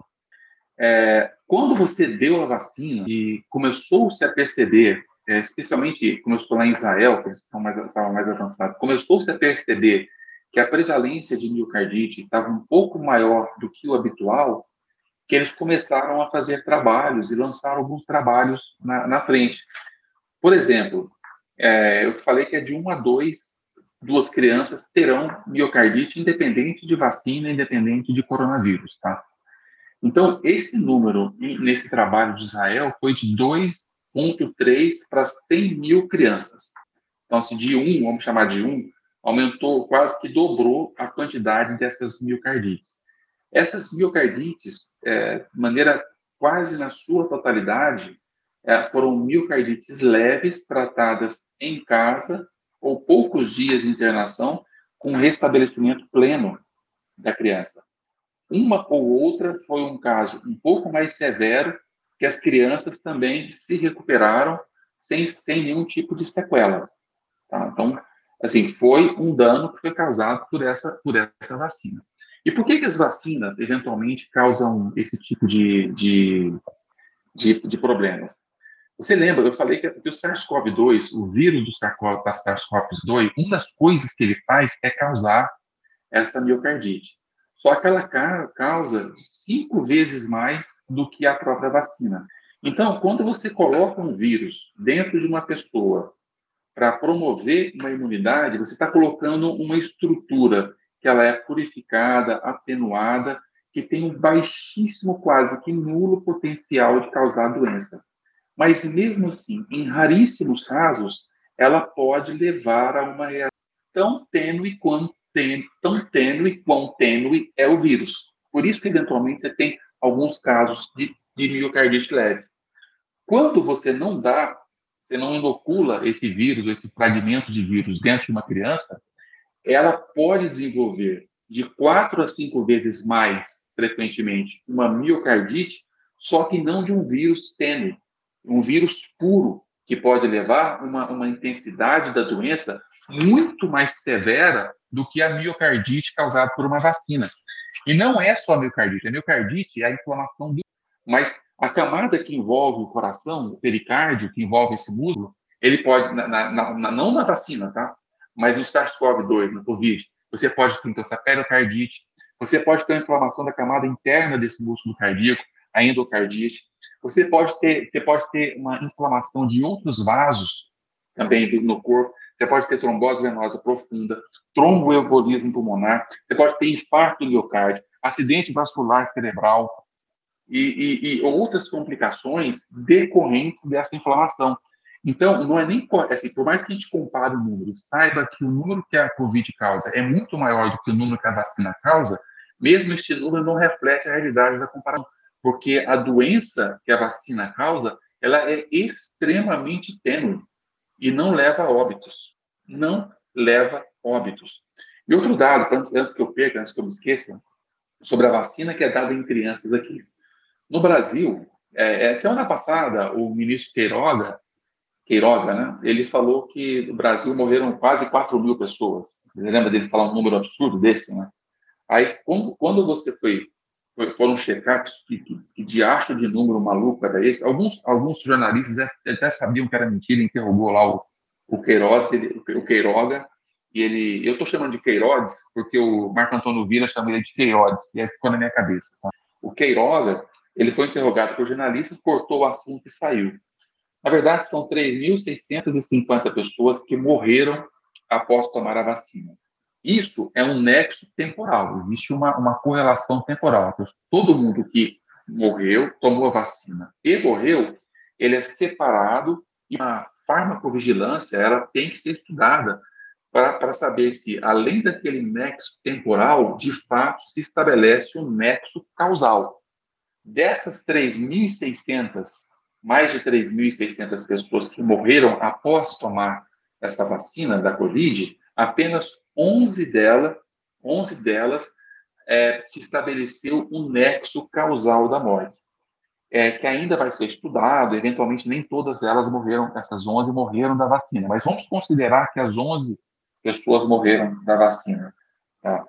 É, quando você deu a vacina e começou-se a perceber, é, especialmente começou lá em Israel, que estava mais, mais avançado, começou-se a perceber que a prevalência de miocardite estava um pouco maior do que o habitual, que eles começaram a fazer trabalhos e lançaram alguns trabalhos na, na frente. Por exemplo, é, eu falei que é de 1 a 2 duas crianças terão miocardite independente de vacina, independente de coronavírus, tá? Então, esse número nesse trabalho de Israel foi de 2,3 para 100 mil crianças. Então, se de 1, vamos chamar de 1, aumentou, quase que dobrou a quantidade dessas miocardites. Essas miocardites, é, de maneira quase na sua totalidade, é, foram miocardites leves, tratadas em casa ou poucos dias de internação com restabelecimento pleno da criança. Uma ou outra foi um caso um pouco mais severo, que as crianças também se recuperaram sem, sem nenhum tipo de sequelas. Tá? Então, assim, foi um dano que foi causado por essa, por essa vacina. E por que, que as vacinas, eventualmente, causam esse tipo de, de, de, de problemas? Você lembra, eu falei que, que o SARS-CoV-2, o vírus do SARS-CoV-2, uma das coisas que ele faz é causar essa miocardite. Só que ela causa cinco vezes mais do que a própria vacina. Então, quando você coloca um vírus dentro de uma pessoa para promover uma imunidade, você está colocando uma estrutura que ela é purificada, atenuada, que tem um baixíssimo, quase que nulo potencial de causar doença. Mas mesmo assim, em raríssimos casos, ela pode levar a uma reação tão tênue quanto tão tênue quão tênue é o vírus. Por isso que eventualmente você tem alguns casos de, de miocardite leve. Quando você não dá, você não inocula esse vírus, esse fragmento de vírus dentro de uma criança, ela pode desenvolver de quatro a cinco vezes mais frequentemente uma miocardite, só que não de um vírus tênue um vírus puro, que pode levar uma, uma intensidade da doença muito mais severa do que a miocardite causada por uma vacina. E não é só a miocardite, a miocardite é a inflamação do. Mas a camada que envolve o coração, o pericárdio, que envolve esse músculo, ele pode, na, na, na, não na vacina, tá? Mas no SARS-CoV-2, no COVID, você pode ter então, essa pericardite, você pode ter inflamação da camada interna desse músculo cardíaco, a endocardite, você pode ter, você pode ter uma inflamação de outros vasos também no corpo. Você pode ter trombose venosa profunda, tromboembolismo pulmonar. Você pode ter infarto do miocárdio, acidente vascular cerebral e, e, e outras complicações decorrentes dessa inflamação. Então, não é nem assim, por mais que a gente compare o número, saiba que o número que a COVID causa é muito maior do que o número que a vacina causa, mesmo este número não reflete a realidade da comparação porque a doença que a vacina causa, ela é extremamente tênue e não leva a óbitos. Não leva óbitos. E outro dado, antes, que eu perca, antes que eu me esqueça, sobre a vacina que é dada em crianças aqui. No Brasil, é, é, semana passada, o ministro Queiroga, Queiroga, né, ele falou que no Brasil morreram quase 4 mil pessoas. Você lembra dele falar um número absurdo desse, né? Aí, quando, quando você foi foram checar que, que, diacho de número maluco era esse. Alguns, alguns jornalistas até sabiam que era mentira, interrogou lá o, o Queiroz, ele, o Queiroga, e ele, eu estou chamando de Queiroz porque o Marco Antônio Vila chama ele de Queiroz, e aí ficou na minha cabeça. Tá? O Queiroga, ele foi interrogado por jornalistas, cortou o assunto e saiu. Na verdade, são 3.650 pessoas que morreram após tomar a vacina. Isso é um nexo temporal, existe uma, uma correlação temporal. Todo mundo que morreu, tomou a vacina e morreu, ele é separado E a farmacovigilância ela tem que ser estudada para saber se, além daquele nexo temporal, de fato se estabelece um nexo causal. Dessas 3.600, mais de 3.600 pessoas que morreram após tomar essa vacina da Covid, apenas 11 delas, 11 delas é, se estabeleceu um nexo causal da morte, é, que ainda vai ser estudado, eventualmente nem todas elas morreram, essas 11 morreram da vacina, mas vamos considerar que as 11 pessoas morreram da vacina. Tá?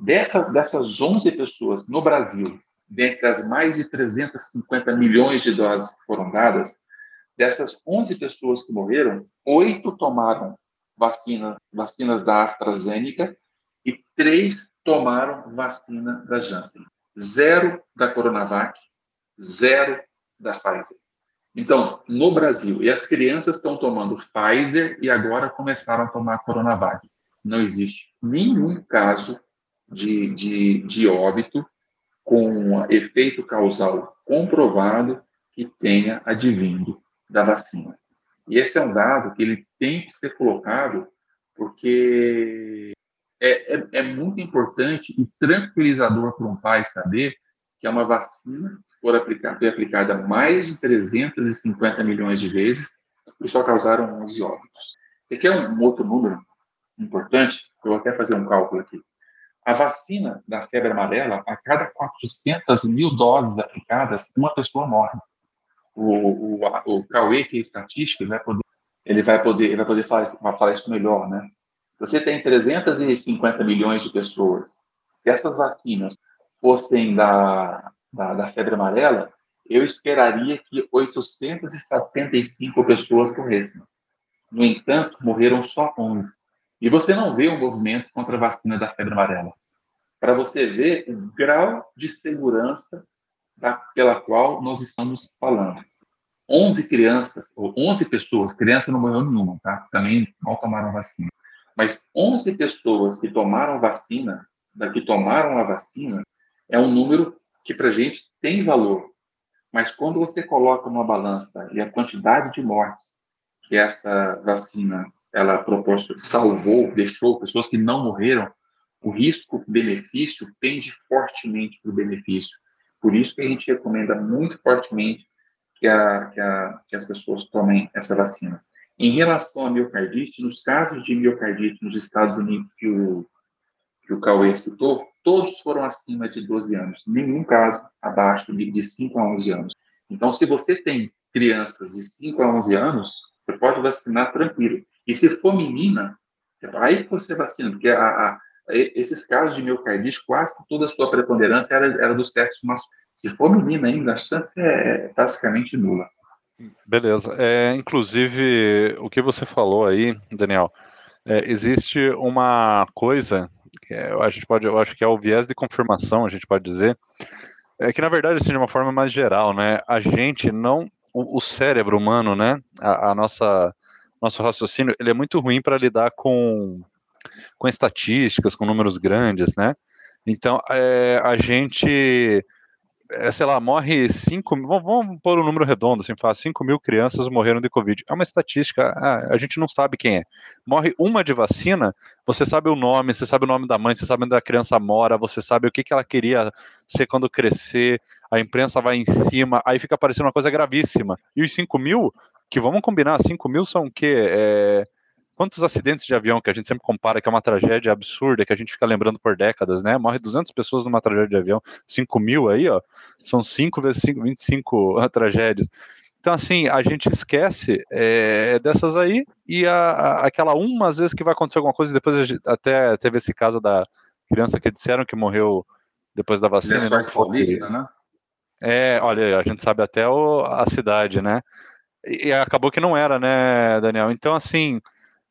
Dessa, dessas 11 pessoas no Brasil, dentre as mais de 350 milhões de doses que foram dadas, dessas 11 pessoas que morreram, oito tomaram vacina, vacinas da AstraZeneca e três tomaram vacina da Janssen. Zero da Coronavac, zero da Pfizer. Então, no Brasil, e as crianças estão tomando Pfizer e agora começaram a tomar Coronavac. Não existe nenhum caso de, de, de óbito com efeito causal comprovado que tenha advindo da vacina. E esse é um dado que ele tem que ser colocado porque é, é, é muito importante e tranquilizador para um pai saber que é uma vacina for aplicada, foi aplicada mais de 350 milhões de vezes e só causaram 11 óbitos. Você quer um outro número importante? Eu vou até fazer um cálculo aqui. A vacina da febre amarela, a cada 400 mil doses aplicadas, uma pessoa morre. O, o, o Cauê, que é estatístico, ele vai poder, ele vai poder, ele vai poder falar, vai falar isso melhor, né? Se você tem 350 milhões de pessoas, se essas vacinas fossem da, da, da febre amarela, eu esperaria que 875 pessoas morressem. No entanto, morreram só 11. E você não vê um movimento contra a vacina da febre amarela. Para você ver o grau de segurança da, pela qual nós estamos falando. 11 crianças, ou 11 pessoas, criança não morreu nenhuma, tá? Também mal tomaram vacina. Mas 11 pessoas que tomaram vacina, da que tomaram a vacina, é um número que para a gente tem valor. Mas quando você coloca numa balança e a quantidade de mortes que essa vacina ela proporcionou, salvou, deixou pessoas que não morreram, o risco-benefício tende fortemente para o benefício. Por isso que a gente recomenda muito fortemente que, a, que, a, que as pessoas tomem essa vacina. Em relação à miocardite, nos casos de miocardite nos Estados Unidos que o, que o Cauê citou, todos foram acima de 12 anos, nenhum caso abaixo de, de 5 a 11 anos. Então, se você tem crianças de 5 a 11 anos, você pode vacinar tranquilo. E se for menina, aí você vacina, porque a, a, esses casos de miocardite, quase toda a sua preponderância era, era do sexo masculino. Se for menina ainda, a chance é basicamente nula. Beleza. É, inclusive, o que você falou aí, Daniel, é, existe uma coisa que é, a gente pode, eu acho que é o viés de confirmação, a gente pode dizer, é que na verdade, assim, de uma forma mais geral, né, a gente não, o, o cérebro humano, né, a, a, nossa, nosso raciocínio, ele é muito ruim para lidar com, com estatísticas, com números grandes, né, então é, a gente é, sei lá, morre 5 mil, vamos pôr um número redondo, assim, faz 5 mil crianças morreram de Covid. É uma estatística, ah, a gente não sabe quem é. Morre uma de vacina, você sabe o nome, você sabe o nome da mãe, você sabe onde a criança mora, você sabe o que, que ela queria ser quando crescer, a imprensa vai em cima, aí fica parecendo uma coisa gravíssima. E os 5 mil, que vamos combinar, 5 mil são o quê? É, quantos acidentes de avião que a gente sempre compara que é uma tragédia absurda, que a gente fica lembrando por décadas, né? Morre 200 pessoas numa tragédia de avião, 5 mil aí, ó, são 5 vezes 5, 25 tragédias. Então, assim, a gente esquece é, dessas aí e a, a, aquela uma, às vezes, que vai acontecer alguma coisa, depois gente, até teve esse caso da criança que disseram que morreu depois da vacina. Não foi, né? É, olha, a gente sabe até o, a cidade, né? E, e acabou que não era, né, Daniel? Então, assim,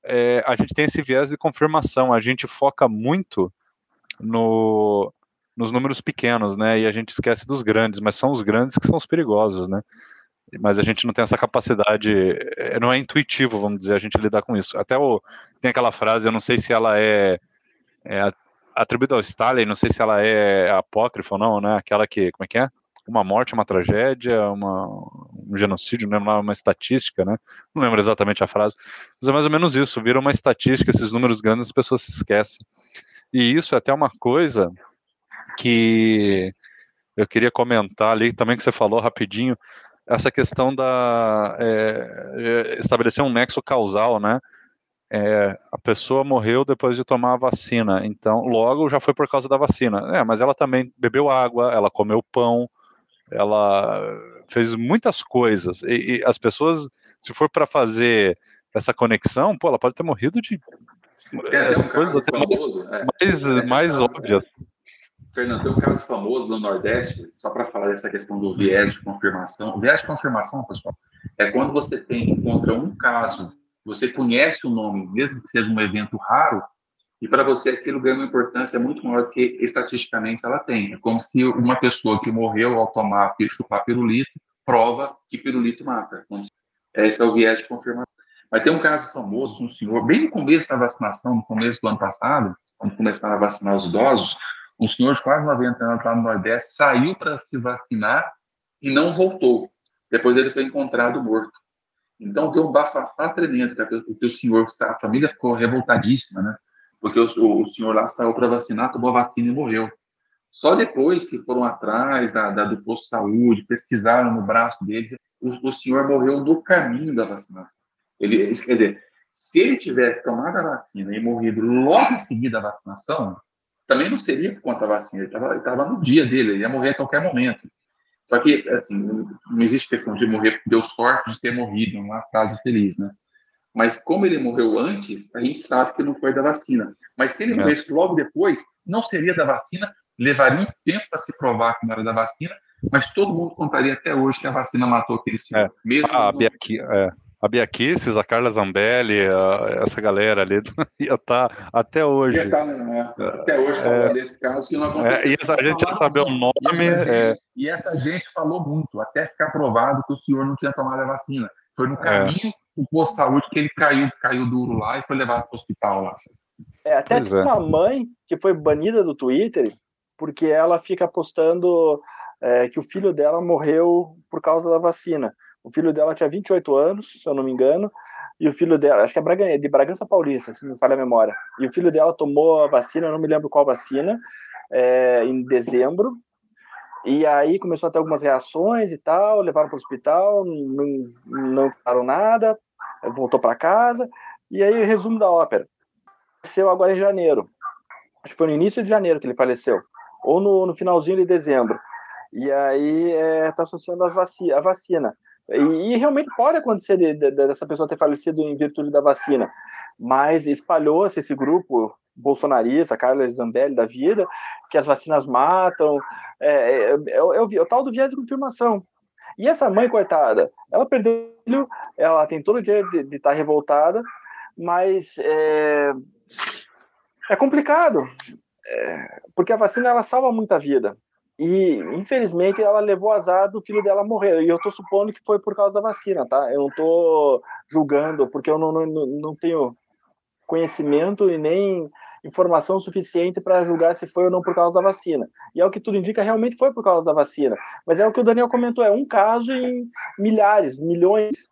é, a gente tem esse viés de confirmação, a gente foca muito no, nos números pequenos, né? E a gente esquece dos grandes, mas são os grandes que são os perigosos, né? Mas a gente não tem essa capacidade, é, não é intuitivo, vamos dizer, a gente lidar com isso. Até o, tem aquela frase, eu não sei se ela é, é atribuída ao Stalin, não sei se ela é apócrifa ou não, né? Aquela que, como é que é? Uma morte, uma tragédia, uma, um genocídio, não é uma estatística, né? Não lembro exatamente a frase, mas é mais ou menos isso. Vira uma estatística, esses números grandes, as pessoas se esquecem. E isso é até uma coisa que eu queria comentar ali também que você falou rapidinho, essa questão da é, estabelecer um nexo causal, né? É, a pessoa morreu depois de tomar a vacina, então logo já foi por causa da vacina. É, mas ela também bebeu água, ela comeu pão, ela fez muitas coisas. E, e as pessoas, se for para fazer essa conexão, pô, ela pode ter morrido de é, um coisas famoso, mais, é, mais óbvias. Fernando, tem um caso famoso no Nordeste, só para falar dessa questão do viés de confirmação. O viés de confirmação, pessoal, é quando você tem, encontra um caso, você conhece o nome, mesmo que seja um evento raro, e para você aquilo ganha uma importância muito maior do que estatisticamente ela tem. É como se uma pessoa que morreu ao tomar, chupar pirulito, prova que pirulito mata. Esse é o viés de confirmação. Mas tem um caso famoso um senhor, bem no começo da vacinação, no começo do ano passado, quando começaram a vacinar os idosos, um senhor de quase 90 anos lá no Nordeste saiu para se vacinar e não voltou. Depois ele foi encontrado morto. Então deu um bafafá tremendo, porque o senhor, a família ficou revoltadíssima, né? Porque o, o senhor lá saiu para vacinar, tomou a vacina e morreu. Só depois que foram atrás da, da, do posto de saúde, pesquisaram no braço deles, o, o senhor morreu no caminho da vacinação. Ele, quer dizer, se ele tivesse tomado a vacina e morrido logo em seguida da vacinação, também não seria por conta da vacina, ele estava no dia dele, ele ia morrer a qualquer momento. Só que, assim, não existe questão de morrer, deu sorte de ter morrido, uma frase feliz, né? Mas como ele morreu antes, a gente sabe que não foi da vacina. Mas se ele é. morresse logo depois, não seria da vacina, levaria um tempo para se provar que não era da vacina, mas todo mundo contaria até hoje que a vacina matou aquele senhor. É. Mesmo ah, no... aqui, é a Bia Kisses, a Carla Zambelli, a, essa galera ali ia estar tá até hoje. Ia tá, né? Até hoje falando é, desse caso que não aconteceu. É, e essa gente não saber o nome. E essa, é... gente, e essa, gente, falou muito, até ficar provado que o senhor não tinha tomado a vacina. Foi no é. caminho do posto de saúde que ele caiu, caiu duro lá e foi levado para o hospital lá. É, até tinha uma mãe que foi banida do Twitter porque ela fica postando é, que o filho dela morreu por causa da vacina. O filho dela tinha 28 anos, se eu não me engano, e o filho dela, acho que é de Bragança Paulista, se não me falha a memória. E o filho dela tomou a vacina, eu não me lembro qual vacina, é, em dezembro. E aí começou a ter algumas reações e tal, levaram para o hospital, não, não falaram nada, voltou para casa. E aí, resumo da ópera. Faleceu agora em janeiro. Acho que foi no início de janeiro que ele faleceu, ou no, no finalzinho de dezembro. E aí está é, tá associando as vaci a vacina. E, e, realmente pode acontecer de, de, dessa pessoa ter falecido em virtude da vacina, mas espalhou-se esse grupo bolsonarista, Carla Zambelli da vida, que as vacinas matam, é, é, é, é, o tal do viés de confirmação. E essa mãe, coitada, ela perdeu, ela tem todo o dia de estar tá revoltada, mas é, é complicado, é, porque a vacina ela salva muita vida. E, infelizmente, ela levou azar do filho dela morrer. E eu estou supondo que foi por causa da vacina, tá? Eu não estou julgando, porque eu não, não, não tenho conhecimento e nem informação suficiente para julgar se foi ou não por causa da vacina. E é o que tudo indica, realmente foi por causa da vacina. Mas é o que o Daniel comentou, é um caso em milhares, milhões.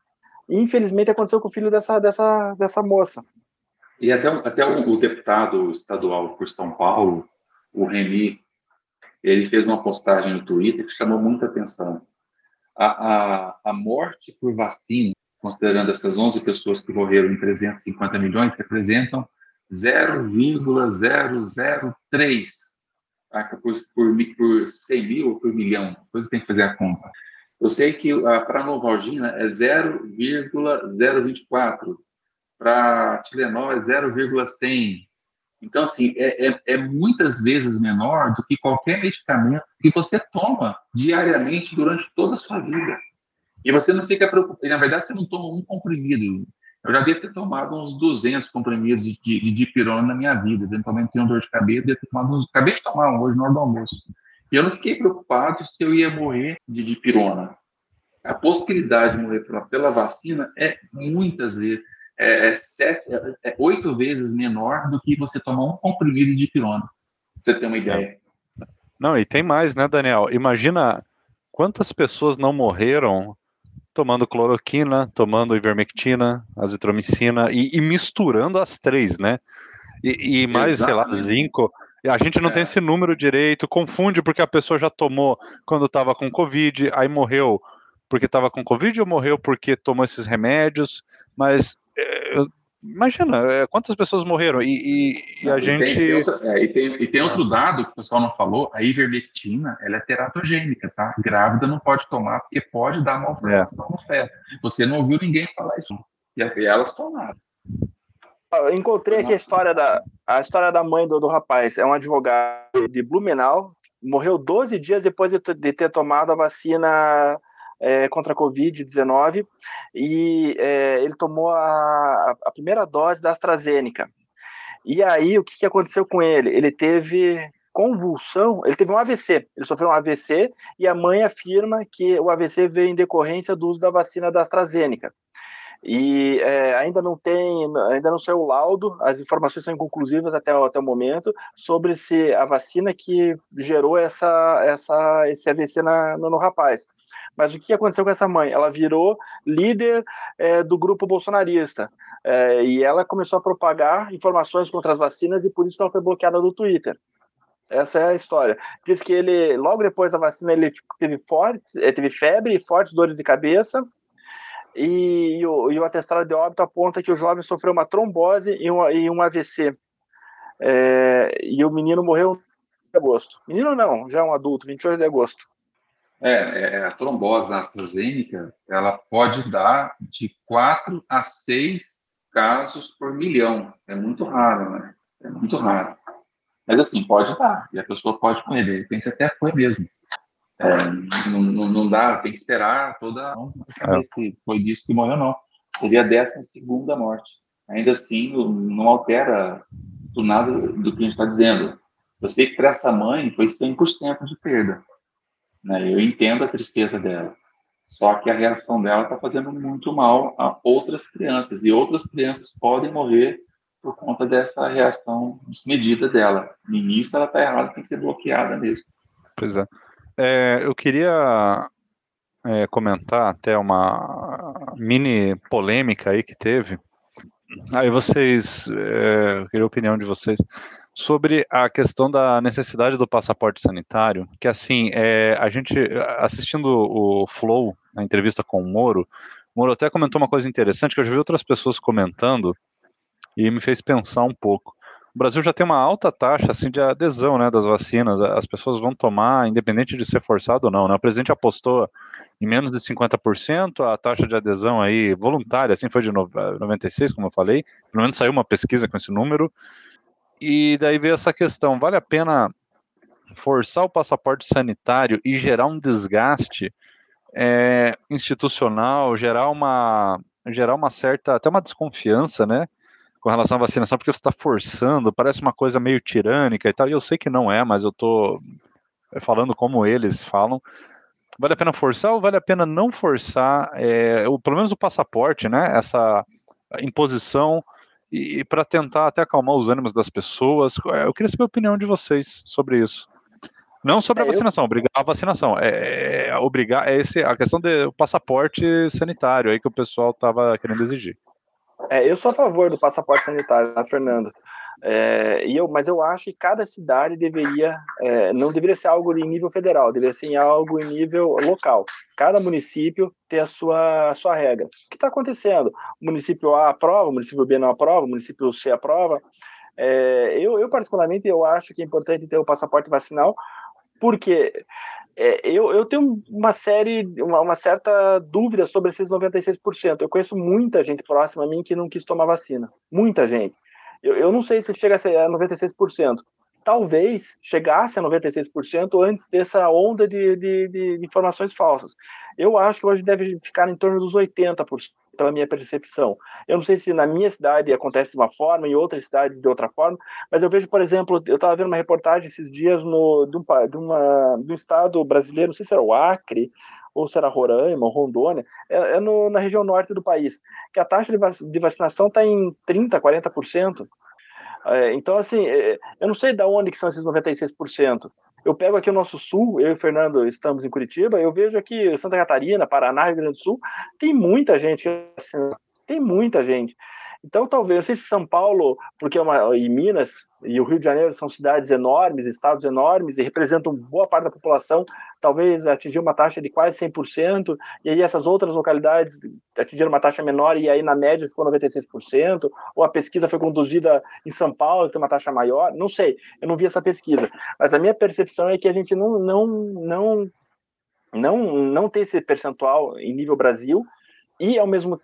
Infelizmente aconteceu com o filho dessa, dessa, dessa moça. E até, até o, o deputado estadual por São Paulo, o Remy ele fez uma postagem no Twitter que chamou muita atenção. A, a, a morte por vacina, considerando essas 11 pessoas que morreram em 350 milhões, representam 0,003 tá? por, por, por 100 mil ou por milhão, depois tem que fazer a conta. Eu sei que para a Novalgina é 0,024, para Tilenol é 0,100, então, assim, é, é, é, muitas vezes menor do que qualquer medicamento que você toma diariamente durante toda a sua vida. E você não fica preocupado. Na verdade, você não toma um comprimido. Eu já devo ter tomado uns 200 comprimidos de, de, dipirona na minha vida. Eventualmente, tenho dor de cabeça, devo ter tomado uns... Acabei de tomar um hoje na hora do almoço. E eu não fiquei preocupado se eu ia morrer de dipirona. A possibilidade de morrer pela, vacina é muitas vezes é, é, sete, é, é, oito vezes menor do que você tomar um comprimido de pirona. Você tem uma ideia. Não, e tem mais, né, Daniel? Imagina quantas pessoas não morreram tomando cloroquina, tomando ivermectina, azitromicina e, e misturando as três, né? E, e mais, Exatamente. sei lá, zinco. A gente não é. tem esse número direito, confunde porque a pessoa já tomou quando estava com Covid, aí morreu porque estava com Covid ou morreu porque tomou esses remédios, mas imagina, é, quantas pessoas morreram e, e, e a e gente... Tem, outra, é, e, tem, e tem outro dado que o pessoal não falou, a ivermectina, ela é teratogênica, tá? Grávida não pode tomar porque pode dar malformação é. no feto. Você não ouviu ninguém falar isso. E elas tomaram. Eu encontrei aqui a história da, a história da mãe do, do rapaz. É um advogado de Blumenau, morreu 12 dias depois de, de ter tomado a vacina é, contra a Covid-19 e é, ele tomou a, a, primeira dose da AstraZeneca. E aí, o que, que aconteceu com ele? Ele teve convulsão, ele teve um AVC, ele sofreu um AVC e a mãe afirma que o AVC veio em decorrência do uso da vacina da AstraZeneca. E é, ainda não tem, ainda não saiu o laudo, as informações são inconclusivas até, até o momento sobre se a vacina que gerou essa, essa, esse AVC na, no, no rapaz. Mas o que aconteceu com essa mãe? Ela virou líder é, do grupo bolsonarista. É, e ela começou a propagar informações contra as vacinas e por isso ela foi bloqueada do Twitter. Essa é a história. Diz que ele, logo depois da vacina, ele teve, forte, é, teve febre e fortes dores de cabeça. E, e, o, e, o, atestado de óbito aponta que o jovem sofreu uma trombose e um, e um AVC. É, e o menino morreu em agosto. Menino não, já é um adulto, 28 de agosto. É, é, é, a trombose da AstraZeneca, ela pode dar de 4 a 6 casos por milhão. É muito raro, né? É muito raro. Mas assim, pode dar. E a pessoa pode morrer. De repente até foi mesmo. É, não, não, não, dá, tem que esperar toda não saber é. se foi disso que morreu, não. Seria a décima segunda morte. Ainda assim, não altera do nada do que a gente está dizendo. Eu sei que para essa mãe foi 100% de perda. Né? Eu entendo a tristeza dela. Só que a reação dela está fazendo muito mal a outras crianças. E outras crianças podem morrer por conta dessa reação desmedida dela. No início, ela está errada, tem que ser bloqueada mesmo. Pois é. é eu queria é, comentar até uma mini polêmica aí que teve. Aí vocês, é, eu queria a opinião de vocês sobre a questão da necessidade do passaporte sanitário, que assim, é, a gente assistindo o Flow, a entrevista com o Moro, o Moro até comentou uma coisa interessante que eu já vi outras pessoas comentando e me fez pensar um pouco. O Brasil já tem uma alta taxa assim de adesão, né, das vacinas. As pessoas vão tomar, independente de ser forçado ou não. Né? O presidente apostou em menos de 50%, a taxa de adesão aí voluntária, assim foi de 96, como eu falei. Pelo menos saiu uma pesquisa com esse número. E daí veio essa questão: vale a pena forçar o passaporte sanitário e gerar um desgaste é, institucional, gerar uma, gerar uma certa, até uma desconfiança, né? Com relação à vacinação, porque você está forçando, parece uma coisa meio tirânica e tal, e eu sei que não é, mas eu estou falando como eles falam. Vale a pena forçar ou vale a pena não forçar, é, o, pelo menos o passaporte, né? Essa imposição e para tentar até acalmar os ânimos das pessoas. É, eu queria saber a opinião de vocês sobre isso. Não sobre é, a vacinação, eu... obrigar a vacinação. É, é, obrigar, é esse, a questão do passaporte sanitário aí que o pessoal estava querendo exigir. É, eu sou a favor do passaporte sanitário, tá, Fernando? É, e eu, mas eu acho que cada cidade deveria, é, não deveria ser algo em nível federal, deveria ser algo em nível local. Cada município tem a sua, a sua regra. O que está acontecendo? O município A aprova, o município B não aprova, o município C aprova. É, eu, eu, particularmente, eu acho que é importante ter o passaporte vacinal, porque é, eu, eu, tenho uma série, uma, uma, certa dúvida sobre esses 96%. Eu conheço muita gente próxima a mim que não quis tomar vacina. Muita gente. Eu, eu não sei se chega a ser a 96%. Talvez chegasse a 96% antes dessa onda de, de, de, informações falsas. Eu acho que hoje deve ficar em torno dos 80%, pela minha percepção. Eu não sei se na minha cidade acontece de uma forma, em outras cidades de outra forma, mas eu vejo, por exemplo, eu estava vendo uma reportagem esses dias no, de, um, de, uma, de um estado brasileiro, não sei se era o Acre, ou será Roraima, ou Rondônia, é, é no, na região norte do país, que a taxa de, vacinação está em 30%, 40%. É, então, assim, é, eu não sei de onde que são esses 96%. Eu pego aqui o nosso sul, eu e o Fernando estamos em Curitiba, eu vejo aqui Santa Catarina, Paraná, Rio Grande do Sul, tem muita gente, assim, tem muita gente. Então, talvez, não sei se São Paulo, porque é uma, e Minas e o Rio de Janeiro são cidades enormes, estados enormes, e representam boa parte da população, talvez atingir uma taxa de quase 100%, e aí essas outras localidades atingiram uma taxa menor, e aí na média ficou 96%, ou a pesquisa foi conduzida em São Paulo, que tem uma taxa maior, não sei, eu não vi essa pesquisa, mas a minha percepção é que a gente não, não, não, não, não tem esse percentual em nível Brasil, e ao mesmo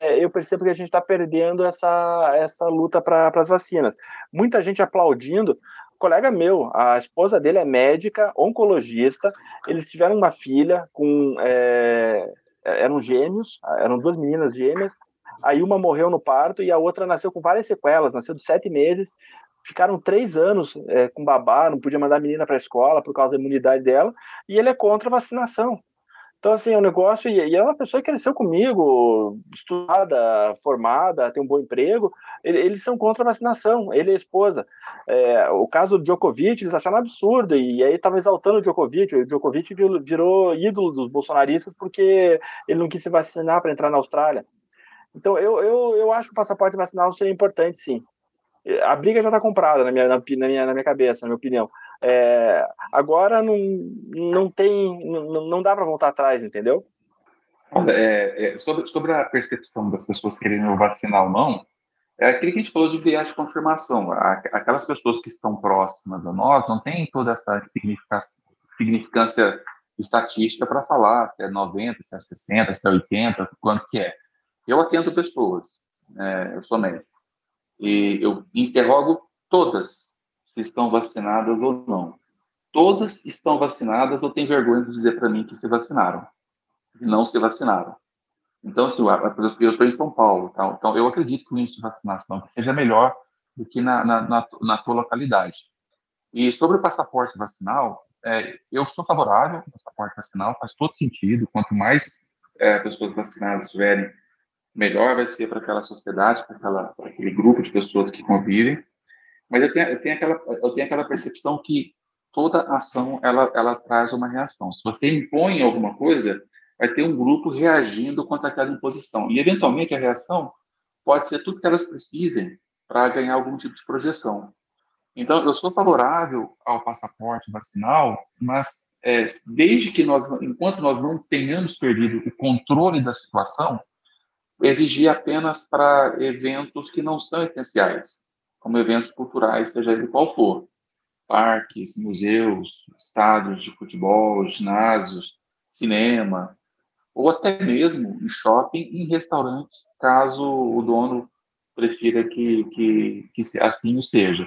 eu percebo que a gente está perdendo essa, essa luta para as vacinas. Muita gente aplaudindo. colega meu, a esposa dele é médica, oncologista. Eles tiveram uma filha com. É, eram gêmeos, eram duas meninas gêmeas. Aí uma morreu no parto e a outra nasceu com várias sequelas, nasceu de sete meses. Ficaram três anos é, com babá, não podia mandar a menina para a escola por causa da imunidade dela. E ele é contra a vacinação. Então, assim, é um negócio, e, é uma pessoa que cresceu comigo, estudada, formada, tem um bom emprego, eles são contra a vacinação, ele e a esposa. É, o caso do Djokovic, eles acharam absurdo, e aí estavam exaltando o Djokovic, o Djokovic virou ídolo dos bolsonaristas porque ele não quis se vacinar para entrar na Austrália. Então, eu, eu, eu acho que o passaporte vacinal seria importante, sim. A briga já está comprada na minha, na, minha, na minha cabeça, na minha opinião. É, agora não, não tem, não, não dá para voltar atrás, entendeu? Olha, é, é, sobre, sobre a percepção das pessoas querendo vacinar ou não, é aquilo que a gente falou de viés de confirmação. Aquelas pessoas que estão próximas a nós não têm toda essa significância estatística para falar se é 90, se é 60, se é 80, quanto que é. Eu atendo pessoas, é, eu sou médico, e eu interrogo todas se estão vacinadas ou não. Todas estão vacinadas ou têm vergonha de dizer para mim que se vacinaram. Não se vacinaram. Então, assim, eu estou em São Paulo, tá? então eu acredito que o índice de vacinação seja melhor do que na, na, na, na tua localidade. E sobre o passaporte vacinal, é, eu sou favorável ao passaporte vacinal, faz todo sentido. Quanto mais é, pessoas vacinadas tiverem, melhor vai ser para aquela sociedade, para aquele grupo de pessoas que convivem. Mas eu tenho, eu tenho, aquela, eu tenho aquela percepção que toda ação ela, ela traz uma reação. Se você impõe alguma coisa, vai ter um grupo reagindo contra aquela imposição. E, eventualmente, a reação pode ser tudo que elas precisem para ganhar algum tipo de projeção. Então, eu sou favorável ao passaporte vacinal, mas é, desde que nós, enquanto nós não tenhamos perdido o controle da situação, exigir apenas para eventos que não são essenciais como eventos culturais, seja ele qual for. Parques, museus, estádios de futebol, ginásios, cinema, ou até mesmo em shopping em restaurantes, caso o dono prefira que, que, que assim o seja.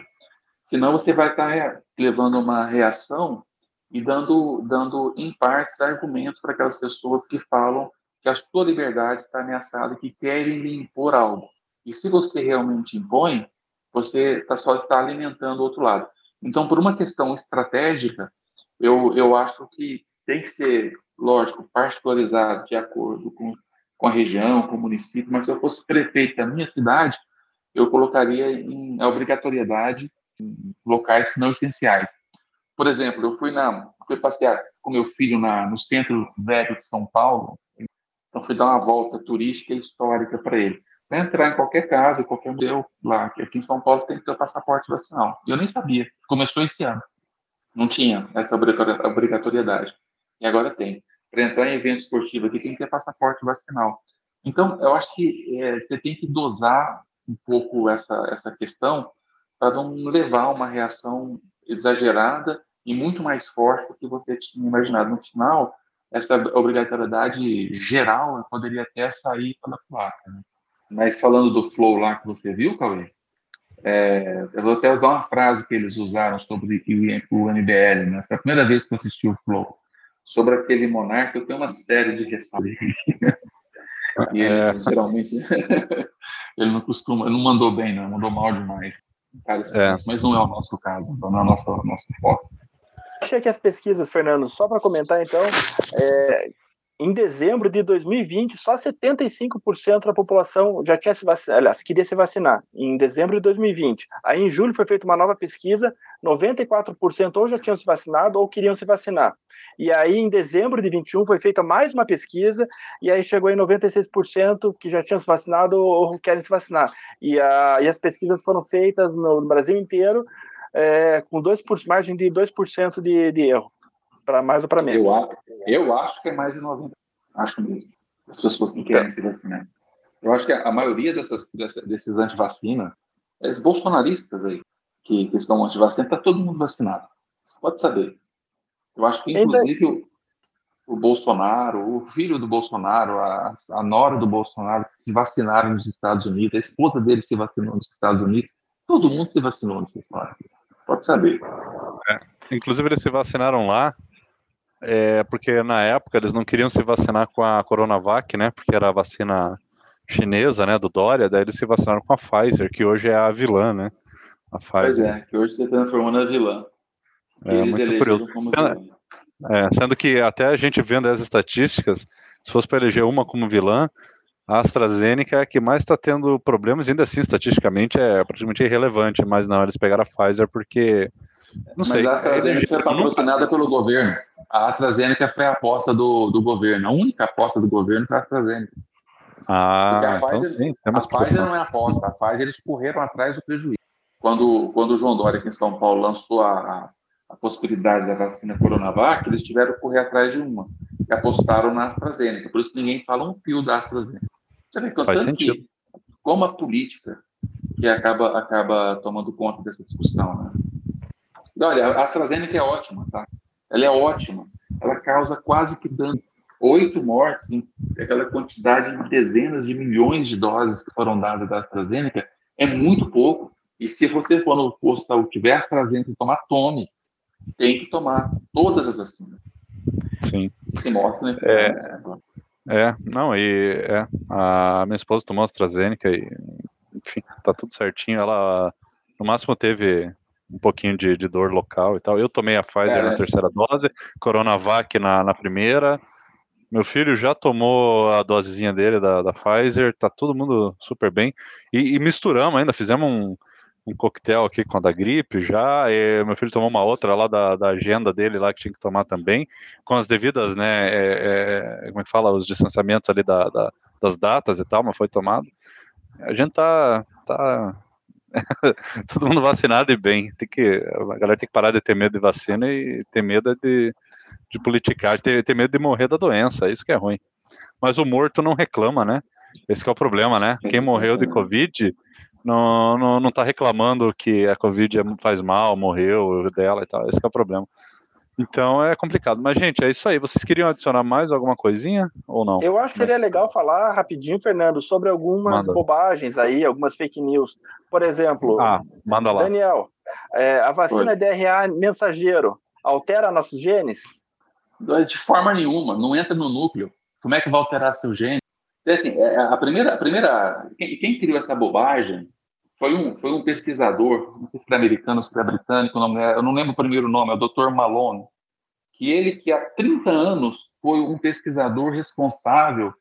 Senão você vai estar levando uma reação e dando, dando em partes argumentos para aquelas pessoas que falam que a sua liberdade está ameaçada, que querem lhe impor algo. E se você realmente impõe, você tá, só está alimentando o outro lado. Então, por uma questão estratégica, eu, eu acho que tem que ser, lógico, particularizado de acordo com, com a região, com o município, mas se eu fosse prefeito da minha cidade, eu colocaria em obrigatoriedade em locais não essenciais. Por exemplo, eu fui na fui passear com meu filho na, no centro velho de São Paulo, então fui dar uma volta turística e histórica para ele para entrar em qualquer casa, qualquer museu lá, que aqui em São Paulo tem que ter o passaporte vacinal. E eu nem sabia. Começou esse ano. Não tinha essa obrigatoriedade. E agora tem. Para entrar em evento esportivo aqui tem que ter passaporte vacinal. Então, eu acho que é, você tem que dosar um pouco essa, essa questão para não levar uma reação exagerada e muito mais forte do que você tinha imaginado. No final, essa obrigatoriedade geral poderia até sair pela placa. Né? Mas falando do flow lá que você viu, Cauê, é, eu vou até usar uma frase que eles usaram sobre o MBL, né? Foi a primeira vez que eu assisti o Flow. Sobre aquele monarca, eu tenho uma série de ressalvas. e ele, é. geralmente, ele não costuma, ele não mandou bem, não, mandou mal demais. Cara, é. Mas não é o nosso caso, não é o nosso, nosso foco. Achei que as pesquisas, Fernando, só para comentar então, é, em dezembro de 2020, só 75% da população já tinha se vacinado, aliás, queria se vacinar, em dezembro de 2020. Aí, em julho, foi feita uma nova pesquisa, 94% ou já tinham se vacinado ou queriam se vacinar. E aí, em dezembro de 21, foi feita mais uma pesquisa, e aí chegou em 96% que já tinham se vacinado ou querem se vacinar. E, a, e as pesquisas foram feitas no, Brasil inteiro, é, com dois por, margem de 2% de, de erro, para mais ou para menos. Eu, eu acho que é mais de 90%, acho mesmo, as pessoas que querem se vacinar. Eu acho que a, a maioria dessas, dessas, desses antivacinas, esses bolsonaristas aí, que, que estão antivacina, está todo mundo vacinado. Você pode saber. Eu acho que, inclusive, o, o Bolsonaro, o filho do Bolsonaro, a, a nora do Bolsonaro se vacinaram nos Estados Unidos, a esposa dele se vacinou nos Estados Unidos, todo mundo se vacinou nessa história. Pode saber. É, inclusive, eles se vacinaram lá, é, porque na época eles não queriam se vacinar com a Coronavac, né? Porque era a vacina chinesa, né? Do Dória, daí eles se vacinaram com a Pfizer, que hoje é a vilã, né? A Pfizer. Pois é, que hoje se transformou na vilã. É, muito curioso. É, sendo que até a gente vendo as estatísticas, se fosse para eleger uma como vilã, a AstraZeneca é a que mais está tendo problemas, ainda assim, estatisticamente, é praticamente irrelevante, mas não, eles pegaram a Pfizer porque. Não mas sei. a AstraZeneca foi patrocinada pelo governo. A AstraZeneca foi a aposta do, do governo. A única aposta do governo foi a AstraZeneca. Ah, a então Pfizer, sim, a Pfizer não é aposta. A Pfizer eles correram atrás do prejuízo. Quando, quando o João Dória aqui em São Paulo lançou a, a possibilidade da vacina Coronavac, eles tiveram que correr atrás de uma. E apostaram na AstraZeneca. Por isso ninguém fala um fio da AstraZeneca. Que Faz sentido. Que, como a política que acaba, acaba tomando conta dessa discussão, né? E olha, a AstraZeneca é ótima, tá? Ela é ótima. Ela causa quase que dano. Oito mortes aquela quantidade de dezenas de milhões de doses que foram dadas da AstraZeneca é muito pouco. E se você for no posto de saúde tiver AstraZeneca e tomar, tome. Tem que tomar todas as vacinas. Sim. Se mostra, né? É, é, não, e é, a minha esposa tomou AstraZeneca e, enfim, tá tudo certinho. Ela, no máximo, teve um pouquinho de, de dor local e tal. Eu tomei a Pfizer é. na terceira dose, Coronavac na, na primeira. Meu filho já tomou a dosezinha dele da, da Pfizer, tá todo mundo super bem. E, e misturamos ainda, fizemos um, um coquetel aqui com a da gripe já. meu filho tomou uma outra lá da, da agenda dele lá que tinha que tomar também, com as devidas, né? É, é, como é que fala? Os distanciamentos ali da, da, das datas e tal, mas foi tomado. A gente tá. tá todo mundo vacinado e bem. Tem que, a galera tem que parar de ter medo de vacina e ter medo de, de politicar, ter, ter medo de morrer da doença. Isso que é ruim. Mas o morto não reclama, né? Esse é o problema, né? Quem morreu de Covid não, não, não tá reclamando que a Covid faz mal, morreu dela e tal. Esse é o problema. Então é complicado. Mas, gente, é isso aí. Vocês queriam adicionar mais alguma coisinha ou não? Eu acho que seria legal falar rapidinho, Fernando, sobre algumas manda. bobagens aí, algumas fake news. Por exemplo, ah, manda lá. Daniel, é, a vacina Oi. DRA mensageiro altera nossos genes? De forma nenhuma, não entra no núcleo. Como é que vai alterar seu gene? Então, assim, é, a primeira, a primeira quem, quem, criou essa bobagem foi um, foi um pesquisador, não sei se é americano ou se é britânico, não, eu não lembro o primeiro nome, é o Dr. Malone, que ele que há 30 anos foi um pesquisador responsável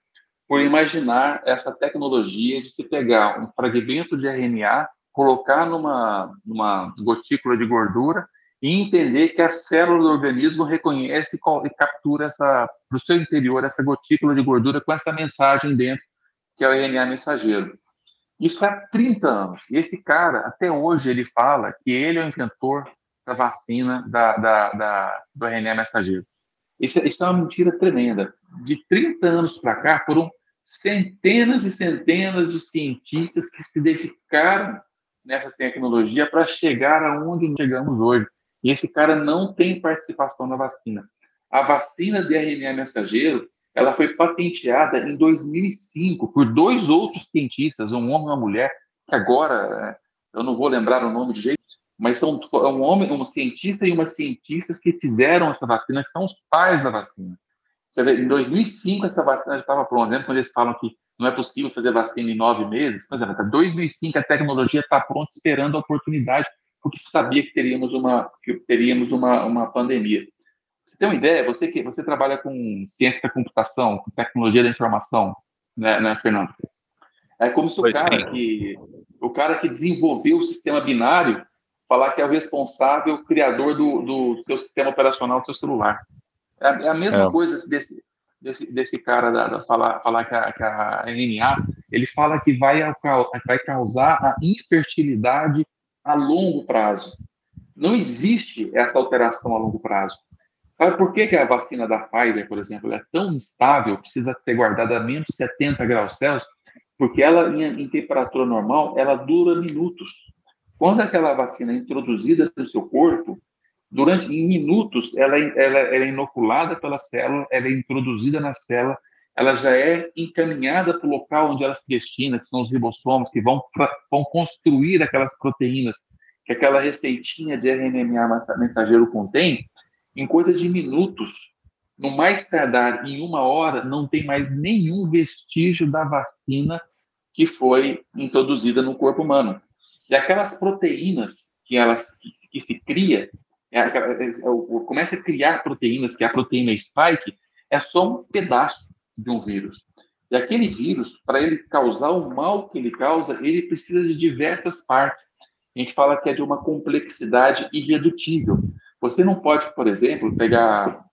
por imaginar essa tecnologia de se pegar um fragmento de RNA, colocar numa, numa gotícula de gordura e entender que a célula do organismo reconhece e captura essa para o seu interior essa gotícula de gordura com essa mensagem dentro que é o RNA mensageiro. Isso há 30 anos. E esse cara, até hoje, ele fala que ele é o inventor da vacina da, da, da do RNA mensageiro. Isso, isso, é uma mentira tremenda. De 30 anos para cá, foram centenas e centenas de cientistas que se dedicaram nessa tecnologia para chegar aonde chegamos hoje. E esse cara não tem participação na vacina. A vacina de RNA mensageiro, ela foi patenteada em 2005 por dois outros cientistas, um homem e uma mulher, que agora é, eu não vou lembrar o nome de jeito, mas são é um homem, um cientista e uma cientistas que fizeram essa vacina, que são os pais da vacina. Você vê, em 2005 essa vacina já estava pronta. Quando eles falam que não é possível fazer vacina em nove meses? Mas, em 2005 a tecnologia está pronta, esperando a oportunidade porque sabia que teríamos uma, que teríamos uma, uma pandemia. Você tem uma ideia? Você que você trabalha com ciência da computação, com tecnologia da informação, né, né Fernando? É como se o cara que o cara que desenvolveu o sistema binário falar que é o responsável, o criador do, do seu sistema operacional do seu celular. É a, é a mesma é. coisa desse, desse, desse cara da, da falar, falar que a, que a RNA, ele fala que vai, vai causar a infertilidade a longo prazo. Não existe essa alteração a longo prazo. Sabe por que, que a vacina da Pfizer, por exemplo, é tão instável, precisa ser guardada a menos 70 graus Celsius? Porque ela, em, em temperatura normal, ela dura minutos. Quando aquela vacina é introduzida no seu corpo, durante em minutos, ela, ela, ela é inoculada pela célula, ela é introduzida na célula, ela já é encaminhada para o local onde ela se destina, que são os ribossomos, que vão, vão construir aquelas proteínas que aquela receitinha de RNA mensageiro contém, em coisas de minutos, no mais tardar em uma hora, não tem mais nenhum vestígio da vacina que foi introduzida no corpo humano. E aquelas proteínas que elas que, que se cria, é, é, é, começa a criar proteínas, que é a proteína spike, é só um pedaço de um vírus. E aquele vírus, para ele causar o mal que ele causa, ele precisa de diversas partes. A gente fala que é de uma complexidade irredutível. Você não pode, por exemplo, pegar.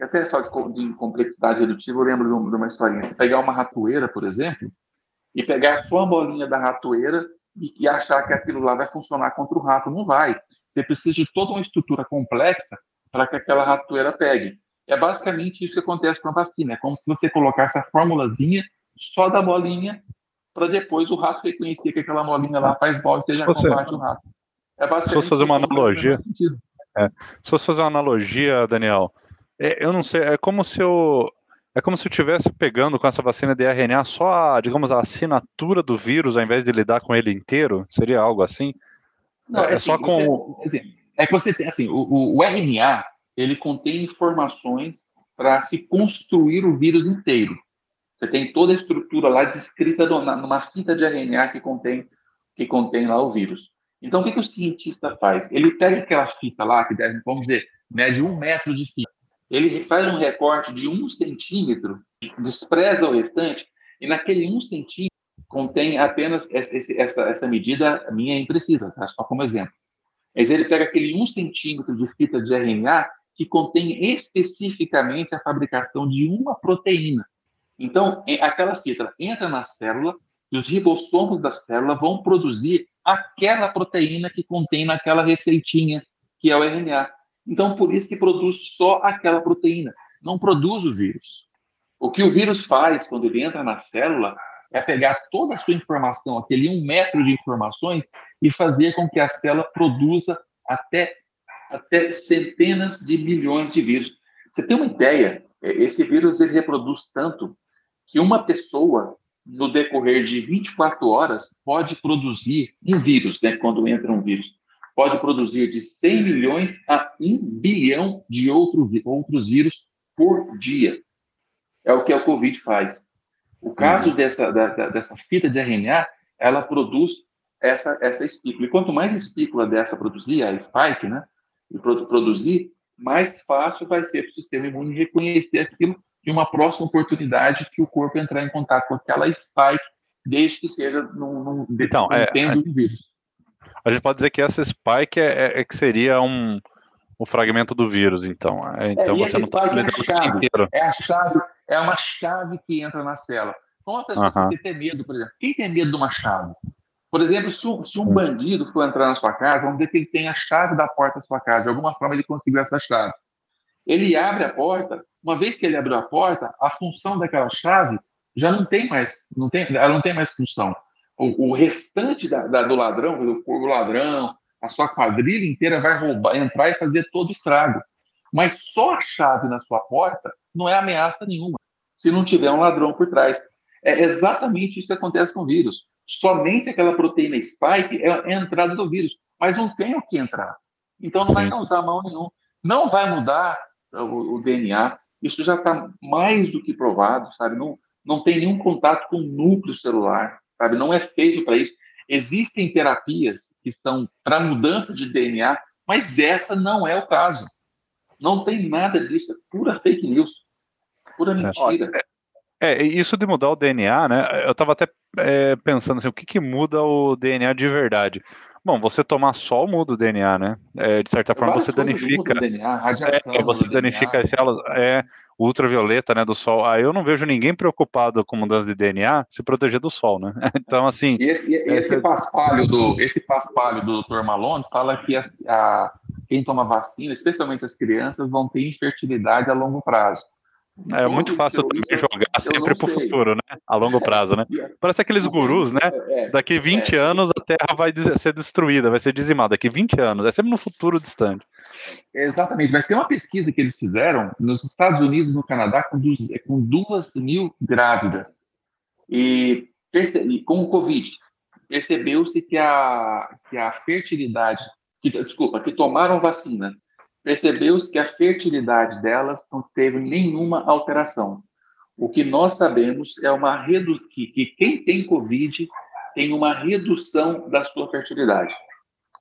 Até só de, de complexidade redutível, eu lembro de uma historinha. Você pegar uma ratoeira, por exemplo, e pegar só a bolinha da ratoeira e, e achar que aquilo lá vai funcionar contra o rato. Não vai. Você precisa de toda uma estrutura complexa para que aquela ratoeira pegue. É basicamente isso que acontece com a vacina. É como se você colocasse a formulazinha só da bolinha para depois o rato reconhecer que aquela bolinha lá faz mal e seja combate o rato. É basicamente se fosse fazer uma analogia, é, se fosse fazer uma analogia, Daniel, é, eu não sei, é como se eu é como se eu estivesse pegando com essa vacina de RNA só a, digamos, a assinatura do vírus, ao invés de lidar com ele inteiro? Seria algo assim? Não, é, é assim, só com. Você, assim, é que você tem, assim, o, o RNA, ele contém informações para se construir o vírus inteiro. Você tem toda a estrutura lá descrita numa fita de RNA que contém, que contém lá o vírus. Então, o que, que o cientista faz? Ele pega aquela fita lá, que deve, vamos dizer, mede um metro de fita. Ele faz um recorte de um centímetro, despreza o restante, e naquele um centímetro contém apenas essa, essa medida minha imprecisa, tá? só como exemplo. Mas ele pega aquele um centímetro de fita de RNA que contém especificamente a fabricação de uma proteína. Então, aquela fita entra na célula e os ribossomos da célula vão produzir aquela proteína que contém naquela receitinha, que é o RNA. Então, por isso que produz só aquela proteína, não produz o vírus. O que o vírus faz quando ele entra na célula é pegar toda a sua informação, aquele um metro de informações, e fazer com que a célula produza até até centenas de milhões de vírus. Você tem uma ideia? É, esse vírus ele reproduz tanto que uma pessoa, no decorrer de 24 horas, pode produzir um vírus, né, quando entra um vírus, pode produzir de 100 milhões a 1 bilhão de outros, outros vírus por dia. É o que a Covid faz. O caso uhum. dessa, da, dessa fita de RNA, ela produz essa, essa espícula. E quanto mais espícula dessa produzir, a spike, né, e produzir, mais fácil vai ser para o sistema imune reconhecer aquilo de uma próxima oportunidade que o corpo entrar em contato com aquela spike, desde que seja num, num então, é, do vírus. A gente pode dizer que essa spike é, é, é que seria um, um fragmento do vírus, então. É, então você não está é a chave, inteiro. É a chave, é uma chave que entra na célula. Então, uma pessoa, uh você tem medo, por exemplo, quem tem medo de uma chave? Por exemplo, se um, se um hum. bandido for entrar na sua casa, vamos dizer que ele tem a chave da porta da sua casa, de alguma forma ele conseguiu essa chave. Ele abre a porta, uma vez que ele abriu a porta, a função daquela chave já não tem mais, não tem, ela não tem mais função. O, o restante da, da, do ladrão, o ladrão, a sua quadrilha inteira vai roubar, entrar e fazer todo o estrago. Mas só a chave na sua porta não é ameaça nenhuma, se não tiver um ladrão por trás. É exatamente isso que acontece com o vírus somente aquela proteína spike é a entrada do vírus, mas não tem o que entrar. Então não vai causar mal nenhum. Não vai mudar o, o DNA. Isso já está mais do que provado, sabe? Não, não tem nenhum contato com o núcleo celular, sabe? Não é feito para isso. Existem terapias que são para mudança de DNA, mas essa não é o caso. Não tem nada disso, é pura fake news, pura mentira. É, é isso de mudar o DNA, né? Eu estava até é, pensando assim, o que, que muda o DNA de verdade? Bom, você tomar sol muda o DNA, né? É, de certa forma você danifica. DNA, radiação é, você danifica as células. É, ultravioleta, né, do sol. Aí eu não vejo ninguém preocupado com mudança de DNA se proteger do sol, né? Então, assim. E esse, e esse, paspalho do, esse paspalho do Dr. Malone fala que a, a, quem toma vacina, especialmente as crianças, vão ter infertilidade a longo prazo. É muito fácil também jogar sempre para o futuro, né? A longo prazo, né? Parece aqueles gurus, né? É, é, Daqui 20 é. anos a Terra vai ser destruída, vai ser dizimada. Daqui 20 anos, é sempre no futuro distante. Exatamente, mas tem uma pesquisa que eles fizeram nos Estados Unidos no Canadá com, com duas mil grávidas. E, e com o Covid, percebeu-se que a, que a fertilidade, que, desculpa, que tomaram vacina percebeu-se que a fertilidade delas não teve nenhuma alteração. O que nós sabemos é uma redu que, que quem tem Covid tem uma redução da sua fertilidade.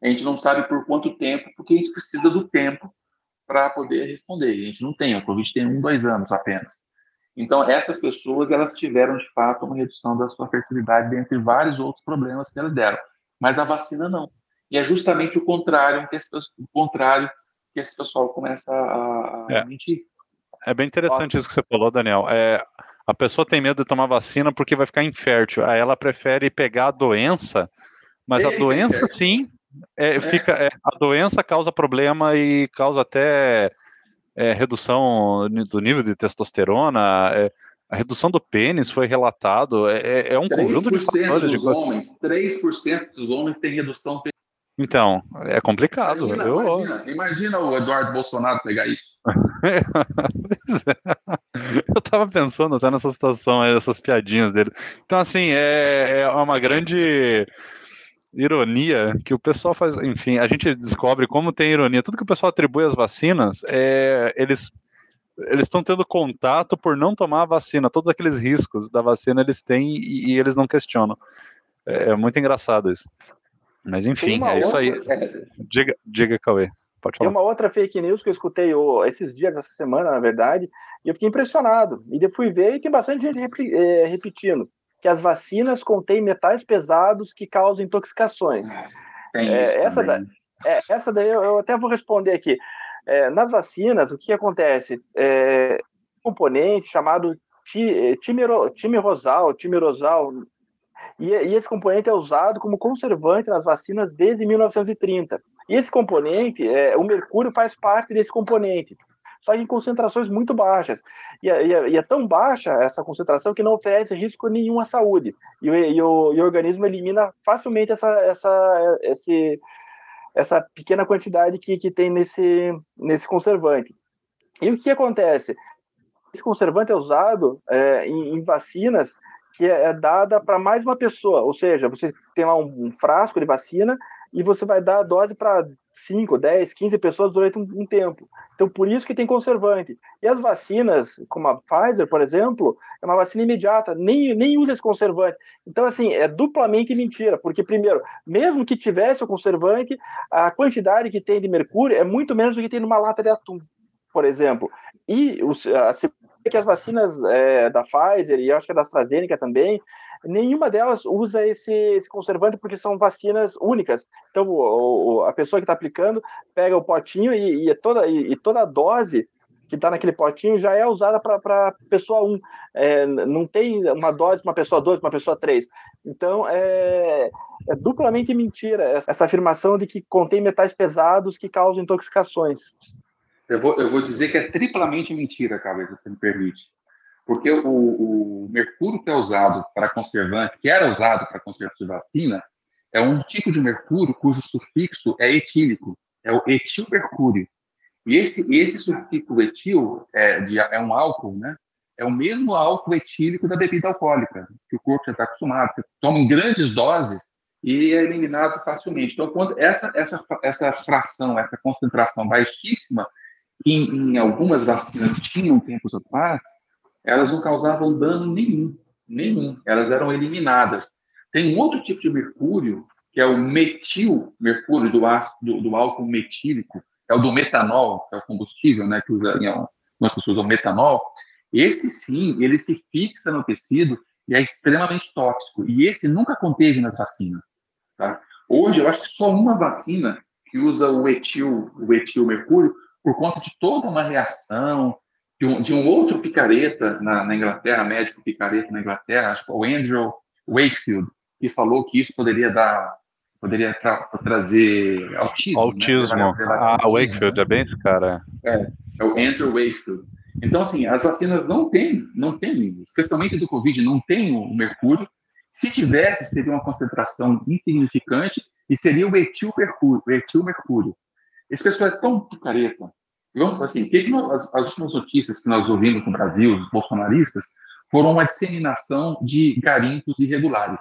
A gente não sabe por quanto tempo, porque a gente precisa do tempo para poder responder. A gente não tem, a Covid tem um, dois anos apenas. Então, essas pessoas, elas tiveram, de fato, uma redução da sua fertilidade, dentre vários outros problemas que elas deram. Mas a vacina não. E é justamente o contrário, o contrário que esse pessoal começa a, é. mentir. É bem interessante isso que você falou, Daniel. É, a pessoa tem medo de tomar vacina porque vai ficar infértil. Aí ela prefere pegar a doença, mas a doença, sim, é, é. Fica, é, a doença causa problema e causa até é, redução do nível de testosterona. A redução do pênis foi relatado. É, é um conjunto de fatores. Dos de... homens, 3% dos homens têm redução então, é complicado. Imagina, eu... imagina, imagina, o Eduardo Bolsonaro pegar isso. eu tava pensando até nessa situação, essas piadinhas dele. Então, assim, é, é uma grande ironia que o pessoal faz. Enfim, a gente descobre como tem ironia. Tudo que o pessoal atribui às vacinas, é, eles eles estão tendo contato por não tomar a vacina. Todos aqueles riscos da vacina eles têm e, e eles não questionam. É, é muito engraçado isso. Mas enfim, é isso aí. É... Diga, diga, Cauê. Pode falar. Tem uma outra fake news que eu escutei oh, esses dias, essa semana, na verdade, e eu fiquei impressionado. E depois fui ver e tem bastante gente é, repetindo que as vacinas contêm metais pesados que causam intoxicações. É, essa, da, é, essa daí eu, eu, até vou responder aqui. É, nas vacinas, o que acontece? É, um componente chamado timerosal, timerosal, e, e, esse componente é usado como conservante nas vacinas desde 1930. E esse componente, é, o mercúrio faz parte desse componente, só em concentrações muito baixas. E, é, e, é, e é tão baixa essa concentração que não oferece risco nenhum à saúde. E, o, o, o organismo elimina facilmente essa, essa, esse, essa pequena quantidade que, que tem nesse, nesse conservante. E o que acontece? Esse conservante é usado é, em, em vacinas que é, é dada para mais uma pessoa, ou seja, você tem lá um, um, frasco de vacina e você vai dar a dose para 5, 10, 15 pessoas durante um, um, tempo. Então, por isso que tem conservante. E as vacinas, como a Pfizer, por exemplo, é uma vacina imediata, nem, nem usa esse conservante. Então, assim, é duplamente mentira, porque, primeiro, mesmo que tivesse o conservante, a quantidade que tem de mercúrio é muito menos do que tem numa lata de atum, por exemplo. E a que as vacinas é, da Pfizer e acho que a da AstraZeneca também, nenhuma delas usa esse, esse conservante porque são vacinas únicas. Então, o, o, a pessoa que está aplicando pega o potinho e, e toda, e, e, toda a dose que está naquele potinho já é usada para pessoa 1. É, não tem uma dose para uma pessoa 2, para uma pessoa 3. Então, é, é duplamente mentira essa afirmação de que contém metais pesados que causam intoxicações. Eu vou, eu vou dizer que é triplamente mentira, cara, se me permite. Porque o, o mercúrio que é usado para conservante, que era usado para conservante de vacina, é um tipo de mercúrio cujo sufixo é etílico, é o etilmercúrio. E esse, esse sufixo etil é, de, é um álcool, né? É o mesmo álcool etílico da bebida alcoólica, que o corpo já está acostumado. Você toma em grandes doses e é eliminado facilmente. Então, quando essa, essa, essa fração, essa concentração baixíssima que em, em algumas vacinas tinham tempos atrás, elas não causavam dano nenhum, nenhum. Elas eram eliminadas. Tem um outro tipo de mercúrio, que é o metil mercúrio do, ácido, do, álcool metílico, é o do metanol, que é o combustível, né, que usa, algumas pessoas usam metanol, esse sim, ele se fixa no tecido e é extremamente tóxico. E esse nunca conteve nas vacinas. Tá? Hoje, eu acho que só uma vacina que usa o etil, o etil mercúrio, por conta de toda uma reação de um, de um outro picareta na, na, Inglaterra, médico picareta na Inglaterra, acho que é o Andrew Wakefield, que falou que isso poderia dar, poderia tra trazer autismo. Né? Autismo. Né? Ah, Wakefield é bem esse cara. É, é o Andrew Wakefield. Então, assim, as vacinas não têm, não têm, especialmente do Covid, não tem o mercúrio. Se tivesse, seria uma concentração insignificante e seria o etilmercúrio. O etilmercúrio. Esse pessoal é tão picareta. Vamos, assim, que nós, as, as últimas notícias que nós ouvimos no Brasil, os bolsonaristas, foram uma disseminação de garimpos irregulares.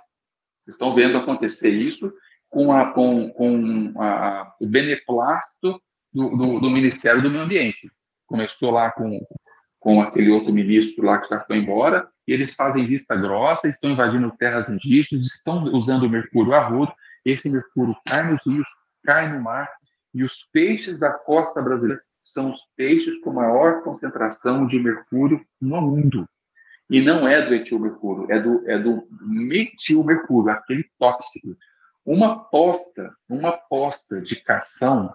Vocês estão vendo acontecer isso com, a, com, com a, o beneplácito do, do, do, Ministério do Meio Ambiente. Começou lá com, com aquele outro ministro lá que já foi embora, e eles fazem vista grossa, estão invadindo terras indígenas, estão usando mercúrio arrudo, esse mercúrio cai nos rios, cai no mar, e os peixes da costa brasileira são os peixes com maior concentração de mercúrio no mundo. E não é do etilmercúrio, é do, é do metilmercúrio, aquele tóxico. Uma posta, uma posta de cação,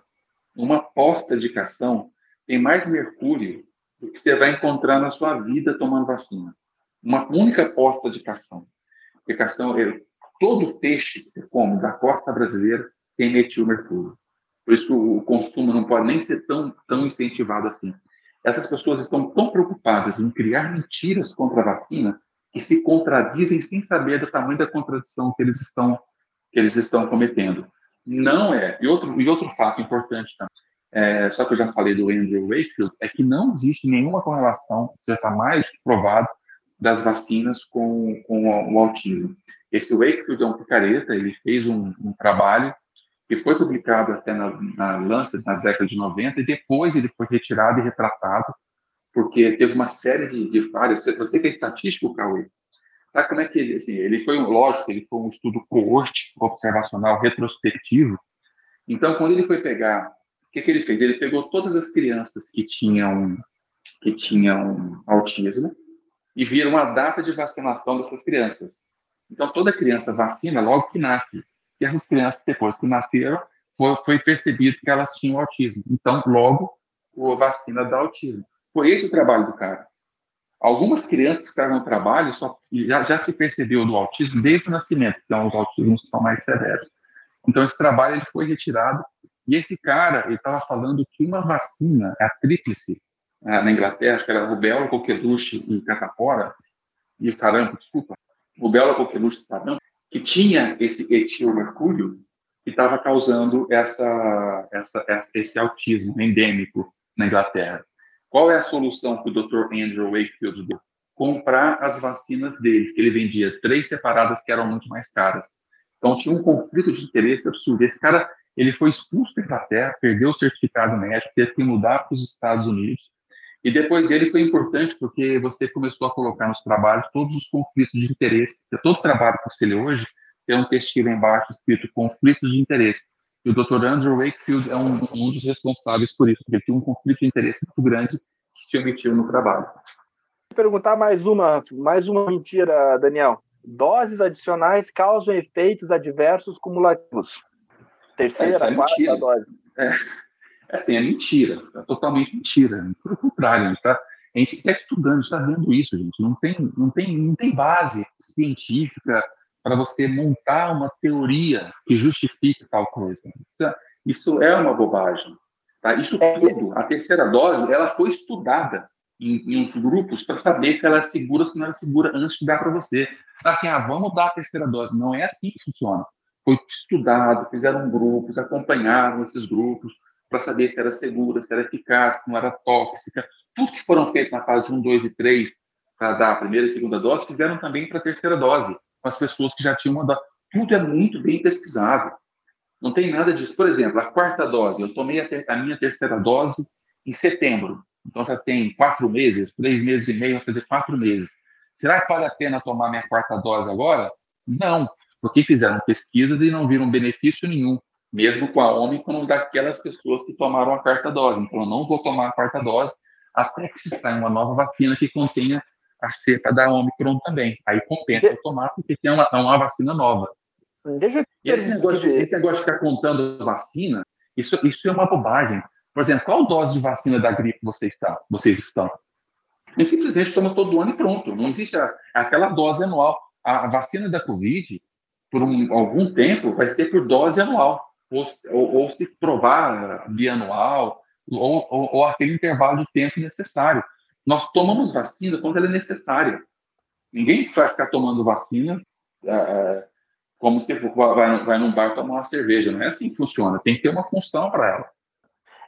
uma posta de cação tem mais mercúrio do que você vai encontrar na sua vida tomando vacina. Uma única posta de cação. Porque cação, todo peixe que você come da costa brasileira tem metilmercúrio. Por isso o consumo não pode nem ser tão, tão incentivado assim. Essas pessoas estão tão preocupadas em criar mentiras contra a vacina que se contradizem sem saber do tamanho da contradição que eles estão que eles estão cometendo. Não é. E outro, e outro fato importante também, é, só que eu já falei do Andrew Wakefield, é que não existe nenhuma correlação, já está mais provado, das vacinas com, com o autismo. Esse Wakefield é um picareta, ele fez um, um trabalho que foi publicado até na, na Lancet na década de 90, e depois ele foi retirado e retratado, porque teve uma série de, de falhas. Você, você que é estatístico, Cauê, sabe como é que ele, assim, ele foi, um, lógico, ele foi um estudo coorte, observacional, retrospectivo. Então, quando ele foi pegar, o que, que ele fez? Ele pegou todas as crianças que tinham, que tinham autismo e viram a data de vacinação dessas crianças. Então, toda criança vacina logo que nasce. Essas crianças, depois que nasceram, foi, foi percebido que elas tinham autismo. Então, logo, a vacina dá autismo. Foi esse o trabalho do cara. Algumas crianças que estavam no trabalho só, já, já se percebeu do autismo desde o nascimento, então os autismos são mais severos. Então, esse trabalho ele foi retirado. E esse cara, ele estava falando que uma vacina, a tríplice, né, na Inglaterra, que era rubéola, coqueluche e catapora, e sarampo, desculpa, rubéola, coqueluche e sarampo, que tinha esse etilmercúrio que estava causando essa, essa, esse autismo endêmico na Inglaterra. Qual é a solução que o Dr. Andrew Wakefield deu? Comprar as vacinas dele, que ele vendia três separadas que eram muito mais caras. Então tinha um conflito de interesse absurdo. Esse cara ele foi expulso da Inglaterra, perdeu o certificado médico, teve que mudar para os Estados Unidos. E depois dele foi importante porque você começou a colocar nos trabalhos todos os conflitos de interesse. Todo trabalho que você lê hoje tem um textinho embaixo escrito conflitos de interesse. E o Dr. Andrew Wakefield é um, um dos responsáveis por isso, porque tinha um conflito de interesse muito grande que se omitiu no trabalho. Vou perguntar mais uma, mais uma mentira, Daniel. Doses adicionais causam efeitos adversos cumulativos. Terceira, é, é quarta mentira. dose. É. Assim, é mentira, é totalmente mentira. Pelo contrário, a gente tá, está estudando, está vendo isso, gente. Não tem, não tem, não tem base científica para você montar uma teoria que justifique tal coisa. Isso, é, isso é uma bobagem. Tá? Isso é. tudo, a terceira dose, ela foi estudada em, em uns grupos para saber se ela é segura ou se não é segura antes de dar para você. Assim, ah, vamos dar a terceira dose. Não é assim que funciona. Foi estudado, fizeram grupos, acompanharam esses grupos, para saber se era segura, se era eficaz, se não era tóxica. Tudo que foram feitos na fase 1, 2 e 3 para dar a primeira e segunda dose, fizeram também para a terceira dose, com as pessoas que já tinham dose. Tudo é muito bem pesquisado. Não tem nada disso. Por exemplo, a quarta dose, eu tomei a, ter, a minha terceira dose em setembro. Então já tem quatro meses, três meses e meio, vai fazer quatro meses. Será que vale a pena tomar minha quarta dose agora? Não, porque fizeram pesquisas e não viram benefício nenhum mesmo com a Omicron, daquelas pessoas que tomaram a quarta dose. Então, eu não vou tomar a quarta dose até que se saia uma nova vacina que contenha a cepa da Omicron também. Aí compensa de... tomar, porque tem uma, uma vacina nova. Deixa eu esse, negócio, esse negócio de ficar contando vacina, isso, isso é uma bobagem. Por exemplo, qual dose de vacina da gripe vocês estão? Vocês estão? E simplesmente toma todo ano e pronto. Não existe a, aquela dose anual. A, a vacina da Covid, por um, algum tempo, vai ser por dose anual ou, ou, ou se provar bianual, ou, ou, ou, aquele intervalo de tempo necessário. Nós tomamos vacina quando ela é necessária. Ninguém vai ficar tomando vacina é, como se vai, vai num bar tomar uma cerveja. Não é assim que funciona. Tem que ter uma função para ela.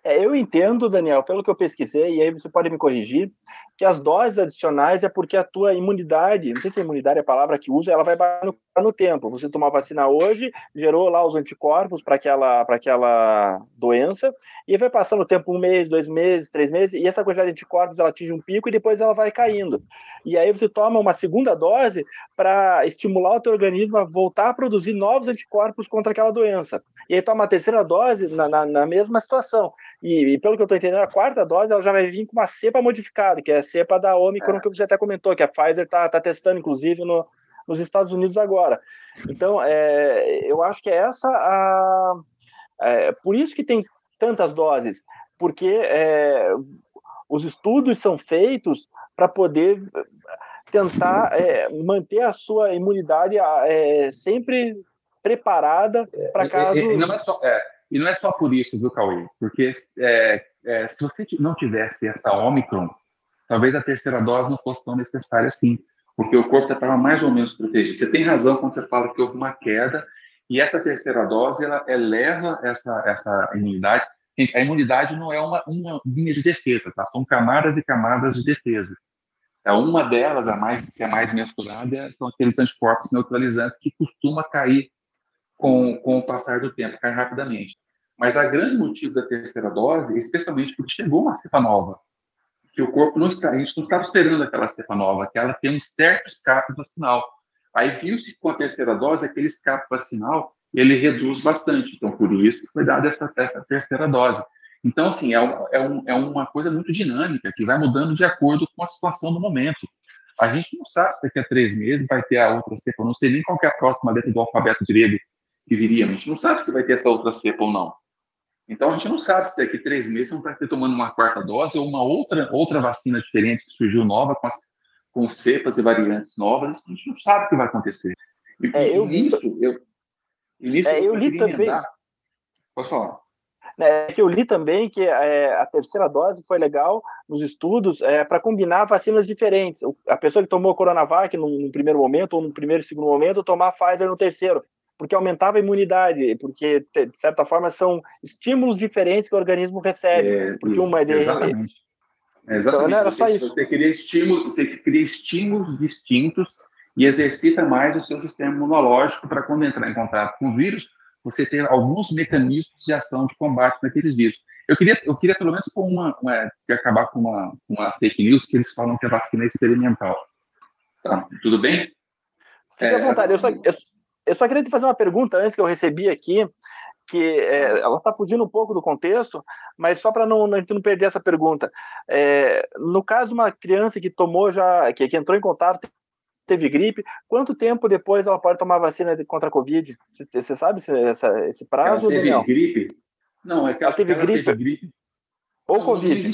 É, eu entendo, Daniel, pelo que eu pesquisei, e aí você pode me corrigir, que as doses adicionais é porque a tua imunidade, não sei se imunidade é a palavra que usa, ela vai no, no tempo. Você tomou a vacina hoje, gerou lá os anticorpos para aquela, aquela doença, e vai passando o tempo, um mês, dois meses, três meses, e essa quantidade de anticorpos ela atinge um pico e depois ela vai caindo. E aí você toma uma segunda dose para estimular o teu organismo a voltar a produzir novos anticorpos contra aquela doença. E aí toma a terceira dose na, na, na mesma situação. E, e, pelo que eu estou entendendo, a quarta dose ela já vai vir com uma cepa modificada, que é a cepa da Omicron, é. que você até comentou, que a Pfizer está tá testando, inclusive, no, nos Estados Unidos agora. Então, é, eu acho que é essa a. É, por isso que tem tantas doses, porque é, os estudos são feitos para poder tentar é, manter a sua imunidade é, sempre preparada para caso. E, e, não é só, e não é só por isso, viu, Cauê? Porque é, é, se você não tivesse essa Omicron, talvez a terceira dose não fosse tão necessária assim, porque o corpo estava mais ou menos protegido. Você tem razão quando você fala que houve uma queda, e essa terceira dose, ela eleva essa, essa imunidade. Gente, a imunidade não é uma, uma linha de defesa, tá? São camadas e camadas de defesa. É uma delas, a mais que é mais mensurada, são aqueles anticorpos neutralizantes que costuma cair com, com o passar do tempo, cai rapidamente. Mas a grande motivo da terceira dose, especialmente porque chegou uma cepa nova, que o corpo não está, a gente não estava esperando aquela cepa nova, que ela tem um certo escape vacinal. Aí viu-se com a terceira dose, aquele escape vacinal, ele reduz bastante. Então, por isso foi dada essa, essa terceira dose. Então, assim, é, é, um, é uma coisa muito dinâmica, que vai mudando de acordo com a situação do momento. A gente não sabe se daqui a três meses vai ter a outra cepa, não sei nem qual é a próxima letra do alfabeto grego que viria. A gente não sabe se vai ter essa outra cepa ou não. Então, a gente não sabe se daqui a três meses não vai ter tomando uma quarta dose ou uma outra, outra vacina diferente que surgiu nova com, as, com cepas e variantes novas. A gente não sabe o que vai acontecer. E, é, eu nisso, eu, e nisso é, eu, eu li também. Emendar. Pode falar. É que eu li também que é, a terceira dose foi legal nos estudos é, para combinar vacinas diferentes. A pessoa que tomou a Coronavac no, no, primeiro momento, ou no primeiro e segundo momento, tomar a Pfizer no terceiro porque aumentava a imunidade, porque, de certa forma, são estímulos diferentes que o organismo recebe. É, porque isso, uma é de... Exatamente. É exatamente. Então, não era só isso. Você cria, estímulos, você cria estímulos distintos e exercita mais o seu sistema imunológico para quando entrar em contato com o vírus, você ter alguns mecanismos de ação de combate naqueles vírus. Eu queria, eu queria pelo menos com uma, uma acabar com uma, uma fake news que eles falam que a vacina é experimental. Tá, tudo bem? Fique é, à vontade. Eu só, eu, eu só queria te fazer uma pergunta antes que eu recebi aqui, que é, ela está fugindo um pouco do contexto, mas só para não, não, não perder essa pergunta. É, no caso, uma criança que tomou já, que, que entrou em contato, teve gripe, quanto tempo depois ela pode tomar vacina contra a Covid? Você sabe esse, essa, esse prazo? Ela teve gripe? Não, é que ela, ela teve, ela gripe? teve gripe. Ou não, Covid?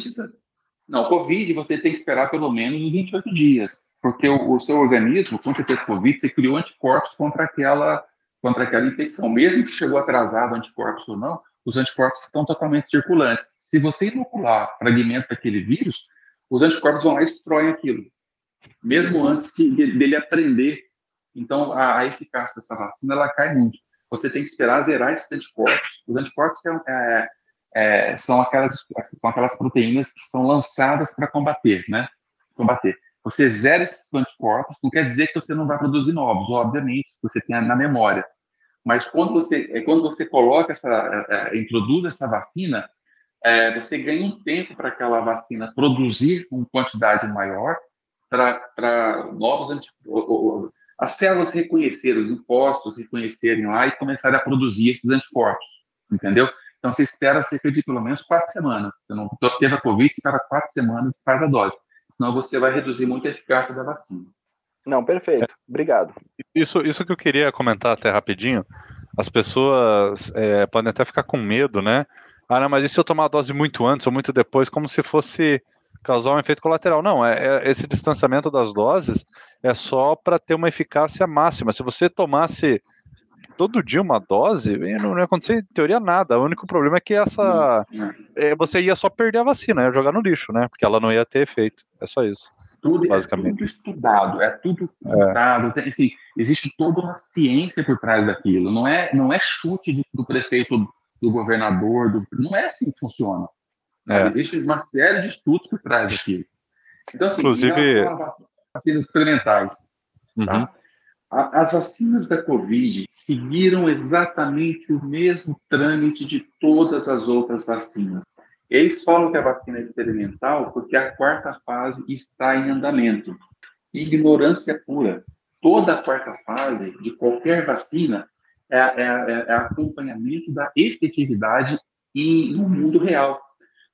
Não, Covid você tem que esperar pelo menos 28 dias porque o, o, seu organismo, quando você teve Covid, você criou anticorpos contra aquela, contra aquela infecção. Mesmo que chegou atrasado anticorpos ou não, os anticorpos estão totalmente circulantes. Se você inocular fragmento daquele vírus, os anticorpos vão lá e destroem aquilo, mesmo antes de, de, dele aprender. Então, a, a, eficácia dessa vacina ela cai muito. Você tem que esperar zerar esses anticorpos. Os anticorpos é, é, é, são, aquelas, são aquelas proteínas que são lançadas para combater, né? Combater. Você zera esses anticorpos, não quer dizer que você não vai produzir novos, obviamente, você tem na memória. Mas quando você, é, quando você coloca essa, é, é, introduz essa vacina, é, você ganha um tempo para aquela vacina produzir uma quantidade maior para novos anticorpos. As células reconhecerem, os impostos reconhecerem lá e começarem a produzir esses anticorpos. entendeu? Então você espera cerca de pelo menos quatro semanas. Você não teve a Covid, espera quatro semanas e faz a dose. Senão você vai reduzir muito a eficácia da vacina. Não, perfeito. Obrigado. Isso, isso que eu queria comentar até rapidinho. As pessoas é, podem até ficar com medo, né? Ah, não, mas e se eu tomar a dose muito antes ou muito depois, como se fosse causar um efeito colateral? Não, é, é esse distanciamento das doses é só para ter uma eficácia máxima. Se você tomasse todo dia uma dose, não ia acontecer em teoria nada. O único problema é que essa. É, você ia só perder a vacina, ia jogar no lixo, né? Porque ela não ia ter efeito. É só isso. Tudo, basicamente. É tudo estudado, é tudo estudado. É. Assim, existe toda uma ciência por trás daquilo. Não é, não é chute do prefeito, do governador, do, não é assim que funciona. É. Existe uma série de estudos por trás daquilo. Então, assim, Inclusive. Vacinas experimentais. Uhum. Tá? As vacinas da Covid seguiram exatamente o mesmo trâmite de todas as outras vacinas. Eles falam que a vacina é experimental porque a quarta fase está em andamento. Ignorância pura. Toda a quarta fase de qualquer vacina é, é, é, é acompanhamento da efetividade no mundo real.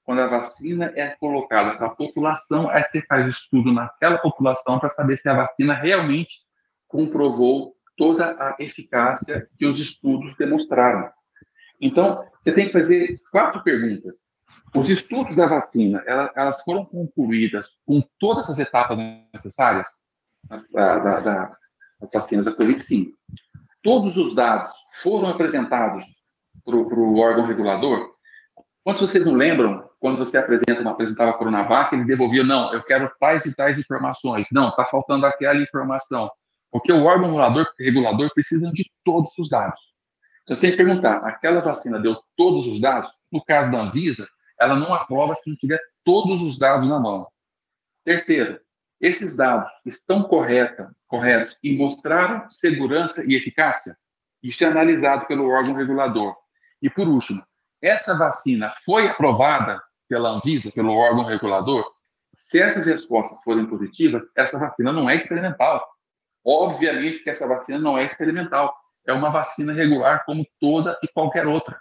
Quando a vacina é colocada para a população, aí você faz estudo naquela população para saber se a vacina realmente comprovou toda a eficácia que os estudos demonstraram. Então, você tem que fazer quatro perguntas. Os estudos da vacina, elas foram concluídas com todas as etapas necessárias da, da, da, das vacinas da Covid? Sim. Todos os dados foram apresentados para o órgão regulador? Quantos vocês não lembram, quando você apresenta, não apresentava a Coronavac, ele devolvia, não, eu quero tais e tais informações. Não, está faltando aquela informação. Porque o órgão regulador, regulador precisa de todos os dados. Então, você tem que perguntar, aquela vacina deu todos os dados? No caso da Anvisa, ela não aprova se não tiver todos os dados na mão. Terceiro, esses dados estão correta, corretos e mostraram segurança e eficácia? Isso é analisado pelo órgão regulador. E por último, essa vacina foi aprovada pela Anvisa, pelo órgão regulador? Se essas respostas forem positivas, essa vacina não é experimental. Obviamente que essa vacina não é experimental. É uma vacina regular como toda e qualquer outra.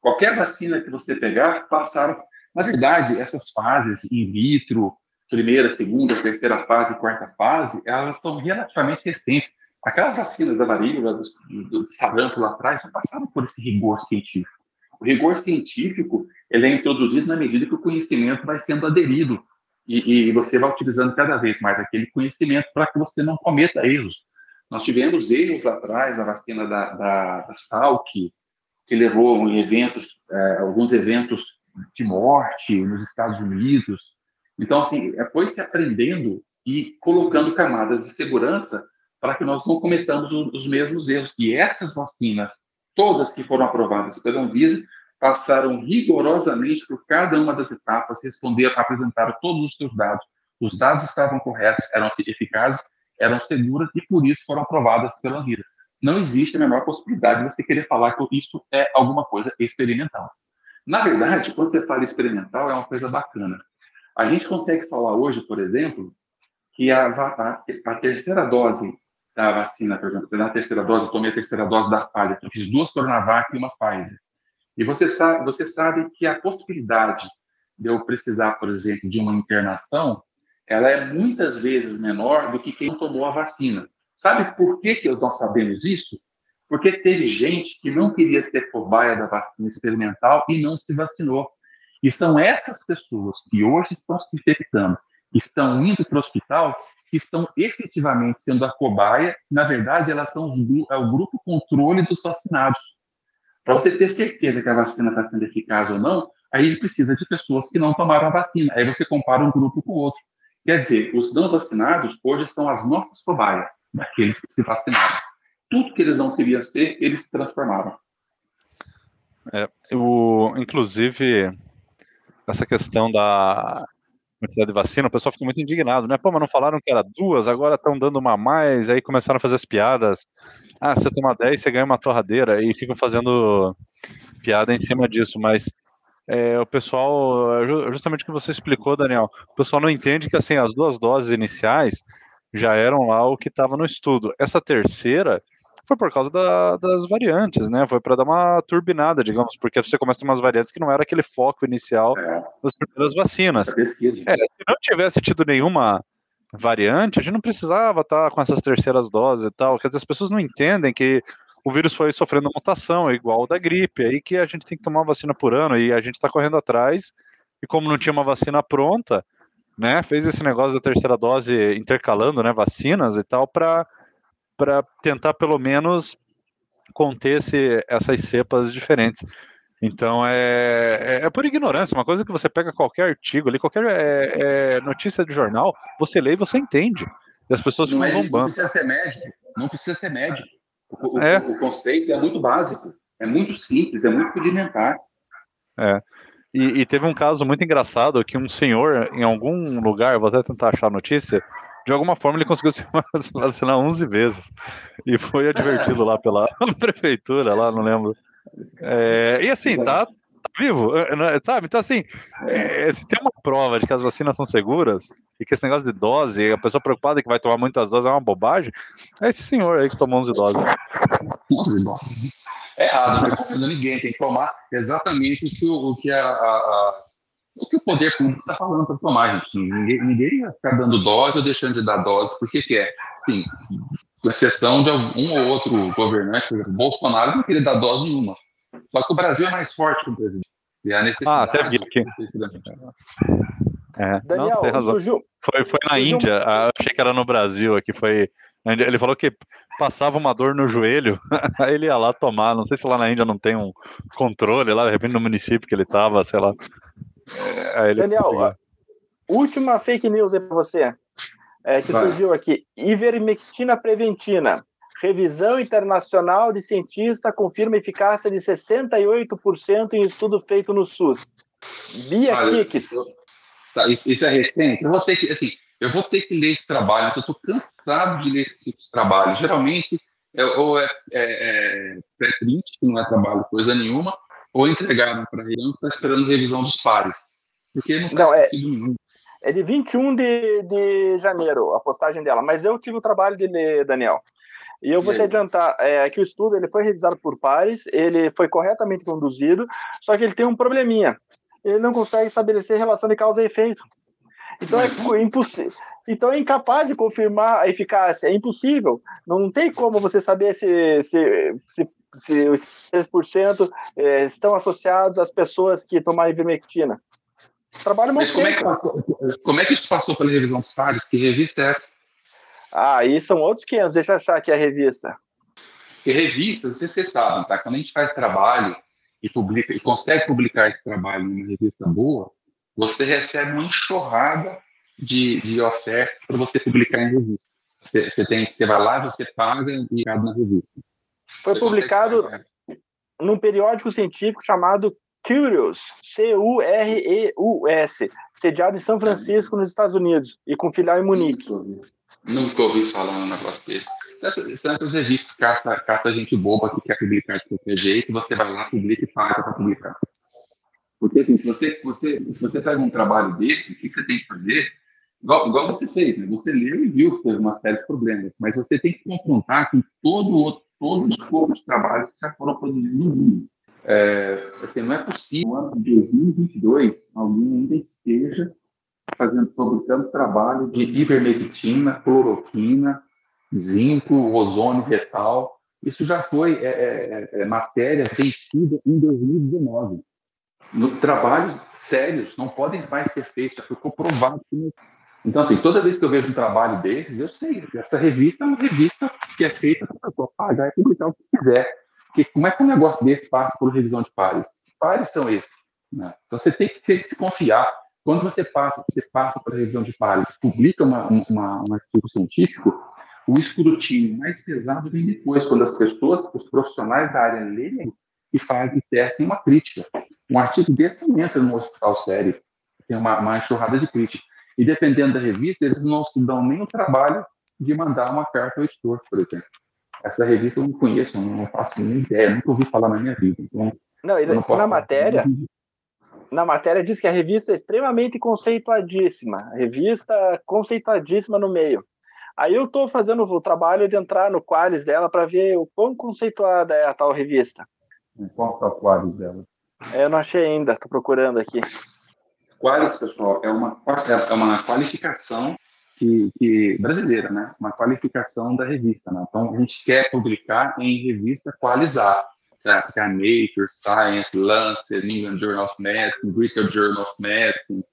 Qualquer vacina que você pegar, passaram. Na verdade, essas fases in vitro, primeira, segunda, terceira fase, quarta fase, elas são relativamente recentes. Aquelas vacinas da varíola, do, do, do sarampo lá atrás, não passaram por esse rigor científico. O rigor científico ele é introduzido na medida que o conhecimento vai sendo aderido e, e você vai utilizando cada vez mais aquele conhecimento para que você não cometa erros. Nós tivemos erros atrás, a vacina da, da, da Salk, que levou eventos, é, alguns eventos de morte nos Estados Unidos. Então, assim, é, foi se aprendendo e colocando camadas de segurança para que nós não cometamos os mesmos erros. E essas vacinas, todas que foram aprovadas pela Anvisa, passaram rigorosamente por cada uma das etapas, responderam, apresentaram todos os seus dados. Os dados estavam corretos, eram eficazes, eram seguras e por isso foram aprovadas pela Anvisa não existe a menor possibilidade de você querer falar que isso é alguma coisa experimental. Na verdade, quando você fala experimental, é uma coisa bacana. A gente consegue falar hoje, por exemplo, que a, a, a terceira dose da vacina, por exemplo, na terceira dose, eu tomei a terceira dose da Pfizer, eu fiz duas Coronavac e uma Pfizer. E você sabe, você sabe que a possibilidade de eu precisar, por exemplo, de uma internação, ela é muitas vezes menor do que quem tomou a vacina. Sabe por que, que nós sabemos isso? Porque teve gente que não queria ser cobaia da vacina experimental e não se vacinou. E são essas pessoas que hoje estão se infectando, estão indo para o hospital, que estão efetivamente sendo a cobaia. Na verdade, elas são os, é o grupo controle dos vacinados. Para você ter certeza que a vacina está sendo eficaz ou não, aí ele precisa de pessoas que não tomaram a vacina. Aí você compara um grupo com o outro. Quer dizer, os não vacinados hoje são as nossas cobaias, daqueles que se vacinaram. Tudo que eles não queriam ser, eles se transformaram. É, o, inclusive, essa questão da quantidade de vacina, o pessoal fica muito indignado, né? Pô, mas não falaram que era duas, agora estão dando uma a mais, aí começaram a fazer as piadas. Ah, se você tomar 10, você ganha uma torradeira, e ficam fazendo piada em cima disso, mas é, o pessoal, justamente o que você explicou, Daniel, o pessoal não entende que assim as duas doses iniciais já eram lá o que estava no estudo. Essa terceira foi por causa da, das variantes, né? Foi para dar uma turbinada, digamos, porque você começa a ter umas variantes que não era aquele foco inicial é. das primeiras vacinas. É, se não tivesse tido nenhuma variante, a gente não precisava estar tá com essas terceiras doses e tal, porque as pessoas não entendem que o vírus foi sofrendo mutação, é igual da gripe, aí que a gente tem que tomar vacina por ano, e a gente está correndo atrás, e como não tinha uma vacina pronta, né, fez esse negócio da terceira dose intercalando, né, vacinas e tal, para tentar pelo menos conter esse, essas cepas diferentes. Então é, é, é, por ignorância, uma coisa que você pega qualquer artigo ali, qualquer é, é, notícia de jornal, você lê e você entende. E as pessoas não ficam é, zombando. Não precisa ser médico, não precisa ser médico. O, o, é. o, conceito é muito básico, é muito simples, é muito rudimentar. É. E, e, teve um caso muito engraçado que um senhor, em algum lugar, vou até tentar achar a notícia, de alguma forma ele conseguiu se vacinar 11 vezes. E foi advertido lá pela prefeitura, lá, não lembro. É, e assim, tá, tá vivo, é, é, sabe? Então, assim, é, se tem uma prova de que as vacinas são seguras e que esse negócio de dose, a pessoa preocupada que vai tomar muitas doses é uma bobagem, é esse senhor aí que tomou 11 doses. 11 doses. É errado, não ninguém, tem que tomar exatamente o que, o, que a, a, o que o poder público está falando para tomar, gente. Ninguém, ninguém ficar dando dose ou deixando de dar dose, porque que é. Sim, com exceção de um ou outro governante, por exemplo, Bolsonaro não queria dar dose nenhuma. Só que o Brasil é mais forte que o presidente. E a necessidade. Ah, até vi aqui. É, Daniel, não, tem razão. Surgiu, foi, foi na. Índia, ah, achei que era no Brasil, aqui foi. Ele falou que passava uma dor no joelho, aí ele ia lá tomar. Não sei se lá na Índia não tem um controle, lá de repente no município que ele estava, sei lá. É, Daniel, última fake news aí para você, é, que Vai. surgiu aqui: ivermectina preventina. Revisão internacional de cientista confirma eficácia de 68% em estudo feito no SUS. Bia Olha, Kicks. Tá, isso, isso, é recente. Eu vou ter que, assim, eu vou ter que ler esse trabalho, mas eu estou cansado de ler esse tipo de trabalho. Geralmente, é, ou é, é, é pré-print, que não é trabalho coisa nenhuma, ou entregaram para a está esperando revisão dos pares. Porque não, não é, nenhum. É de 21 de, de janeiro a postagem dela, mas eu tive o trabalho de ler, Daniel. E eu vou te adiantar é, que o estudo ele foi revisado por pares, ele foi corretamente conduzido, só que ele tem um probleminha. Ele não consegue estabelecer relação de causa e efeito. Então é uhum. impossível. Então é incapaz de confirmar a eficácia, é impossível. Não tem como você saber se, se, se, se os 3% é, estão associados às pessoas que tomaram ivermectina. Trabalho Mas como é, que como é que isso passou pela revisão dos pares? Que revista é essa? Ah, aí são outros 500, deixa eu achar aqui a revista. E revista, não sei se vocês sabem, tá? Quando a gente faz trabalho e publica e consegue publicar esse trabalho numa revista boa, você recebe uma enxurrada de, de ofertas para você publicar em revista. Você, você, tem, você vai lá, você paga e paga na revista. Foi você publicado num periódico científico chamado Curious, C-U-R-E-U-S, sediado em São Francisco, nos Estados Unidos, e com filial em Munique. Nunca ouvi falar um negócio desse. São essas revistas caça, caça gente boba que quer publicar de qualquer jeito, você vai lá, publica e paga para publicar. Porque assim, se você, você, se você pega um trabalho desse, o que você tem que fazer? Igual, igual você fez, né? você leu e viu que teve uma série de problemas, mas você tem que confrontar com todo o todos os poucos de trabalhos que já foram produzidos no mundo. É, assim, não é possível, no ano de 2022, alguém ainda esteja fazendo, publicando trabalho de ivermectina, cloroquina, zinco, ozônio retal. Isso já foi é, é, é, é matéria vencida em 2019. No, trabalhos sérios não podem mais ser feitos, já foi comprovado que não então, assim, toda vez que eu vejo um trabalho desses, eu sei, essa revista é uma revista que é feita para a pessoa pagar e publicar o que quiser. Porque como é que um negócio desse passa por revisão de pares? Que pares são esses? Né? Então, você tem que, que confiar. Quando você passa, você passa para revisão de pares, publica uma, uma, um artigo científico, o escrutínio mais pesado vem depois, quando as pessoas, os profissionais da área leem e fazem testem uma crítica. Um artigo desse não entra no hospital sério, tem uma, uma enxurrada de crítica. E dependendo da revista, eles não se dão nem o trabalho de mandar uma carta ao editor, por exemplo. Essa revista eu não conheço, não faço nem ideia, nunca ouvi falar na minha vida. Então, não, não na matéria, na matéria diz que a revista é extremamente conceituadíssima, revista conceituadíssima no meio. Aí eu estou fazendo o trabalho de entrar no Qualis dela para ver o quão conceituada é a tal revista. Qual é o Qualis dela? Eu não achei ainda, estou procurando aqui. Qualis, pessoal, é uma, é uma qualificação que, que, brasileira, né? Uma qualificação da revista, né? Então, a gente quer publicar em revista qualizada. Tá? Que é a Nature, Science, Lancet, England Journal of Medicine, British Journal of Medicine,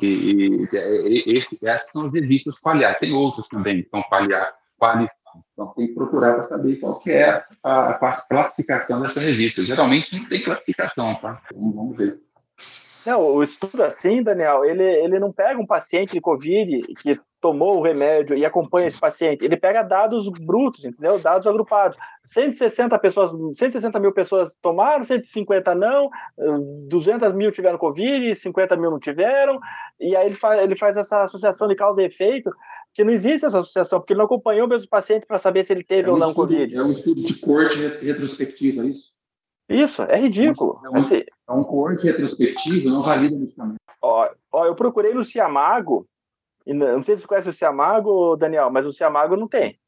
e, e, e esse, essas são as revistas qualiar. Tem outras também que são qualiar, qualis. Então, você tem que procurar para saber qual é a, a, classificação dessa revista. Geralmente não tem classificação, tá? Então, vamos ver. Não, o estudo assim, Daniel, ele, ele não pega um paciente de Covid que tomou o remédio e acompanha esse paciente. Ele pega dados brutos, entendeu? Dados agrupados. 160 pessoas, 160 mil pessoas tomaram, 150 não, 200 mil tiveram Covid, 50 mil não tiveram. E aí ele faz, ele faz essa associação de causa e efeito, que não existe essa associação, porque ele não acompanhou o mesmo paciente para saber se ele teve é um ou não estudo, Covid. É um estudo de corte retrospectiva, é isso? Isso, é ridículo. É um, assim, é um corte retrospectivo, não valida medicamento. Ó, ó, eu procurei no Ciamago, não sei se você conhece o Ciamago, Daniel, mas o Ciamago não tem.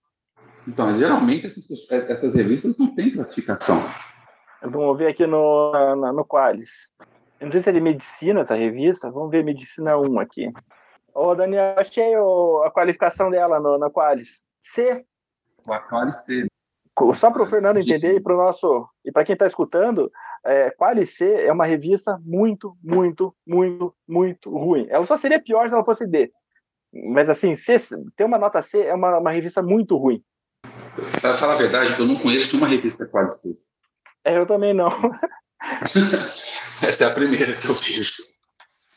Então, geralmente essas, essas revistas não têm classificação. Vamos ver aqui no, no, no Qualis. Eu não sei se é de medicina essa revista. Vamos ver medicina 1 aqui. Ô, Daniel, achei o, a qualificação dela no, na Qualis. C. A Qualis C. Só para o Fernando entender e para o nosso e para quem está escutando, é, C é uma revista muito, muito, muito, muito ruim. Ela só seria pior se ela fosse D. Mas assim, C, ter uma nota C é uma, uma revista muito ruim. Para falar a verdade, eu não conheço uma revista quase C. É, eu também não. Essa é a primeira que eu vejo.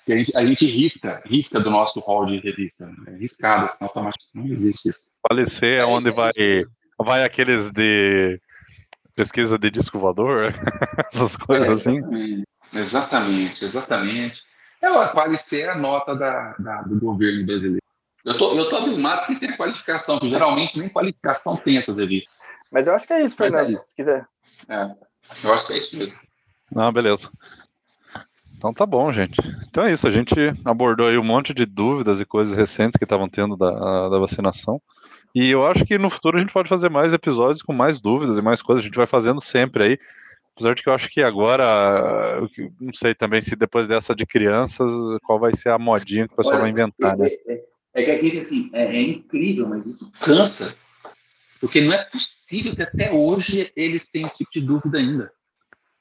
A gente, a gente risca, risca do nosso hall de revista. É riscado, assim, automaticamente. Não existe isso. Falecer é onde vai vai aqueles de pesquisa de disco voador, essas coisas é, assim. Exatamente, exatamente. É, a qualificar é a nota da, da, do governo brasileiro. Eu tô, eu tô abismado que tem a qualificação, que geralmente nem qualificação tem essas revistas. Mas eu acho que é isso, é Fernando, é isso. se quiser. É, eu acho que é isso mesmo. Não, beleza. Então tá bom, gente. Então é isso, a gente abordou aí um monte de dúvidas e coisas recentes que estavam tendo da, da vacinação. E eu acho que no futuro a gente pode fazer mais episódios com mais dúvidas e mais coisas. A gente vai fazendo sempre aí. Apesar de que eu acho que agora, não sei também se depois dessa de crianças, qual vai ser a modinha que o pessoal Olha, vai inventar, né? É, é, é, que a gente, assim, é, é incrível, mas isso cansa. Porque não é possível que até hoje eles tenham esse tipo de dúvida ainda.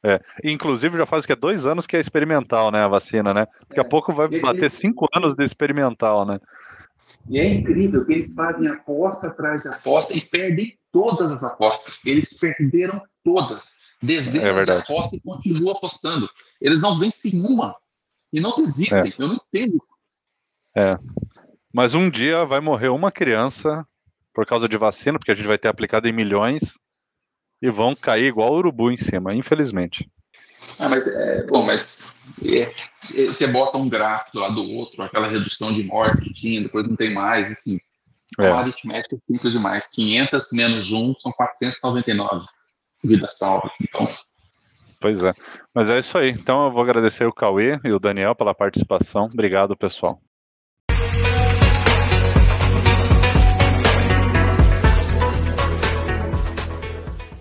É, inclusive já faz que é dois anos que é experimental, né, a vacina, né? Daqui a é. pouco vai bater cinco anos de experimental, né? E é incrível que eles fazem aposta atrás de aposta e perdem todas as apostas. Eles perderam todas. Dezenas é de apostas e continuam apostando. Eles não vencem uma. E não desistem. É. Eu não entendo. É. Mas um dia vai morrer uma criança por causa de vacina, porque a gente vai ter aplicado em milhões, e vão cair igual urubu em cima, infelizmente. Ah, mas é bom, mas é, você bota um gráfico lá do outro, aquela redução de morte que tinha, depois não tem mais, assim. É. Uma aritmética simples demais. 500 menos 1 são 499 vidas salvas. Então. Pois é. Mas é isso aí. Então eu vou agradecer o Cauê e o Daniel pela participação. Obrigado, pessoal.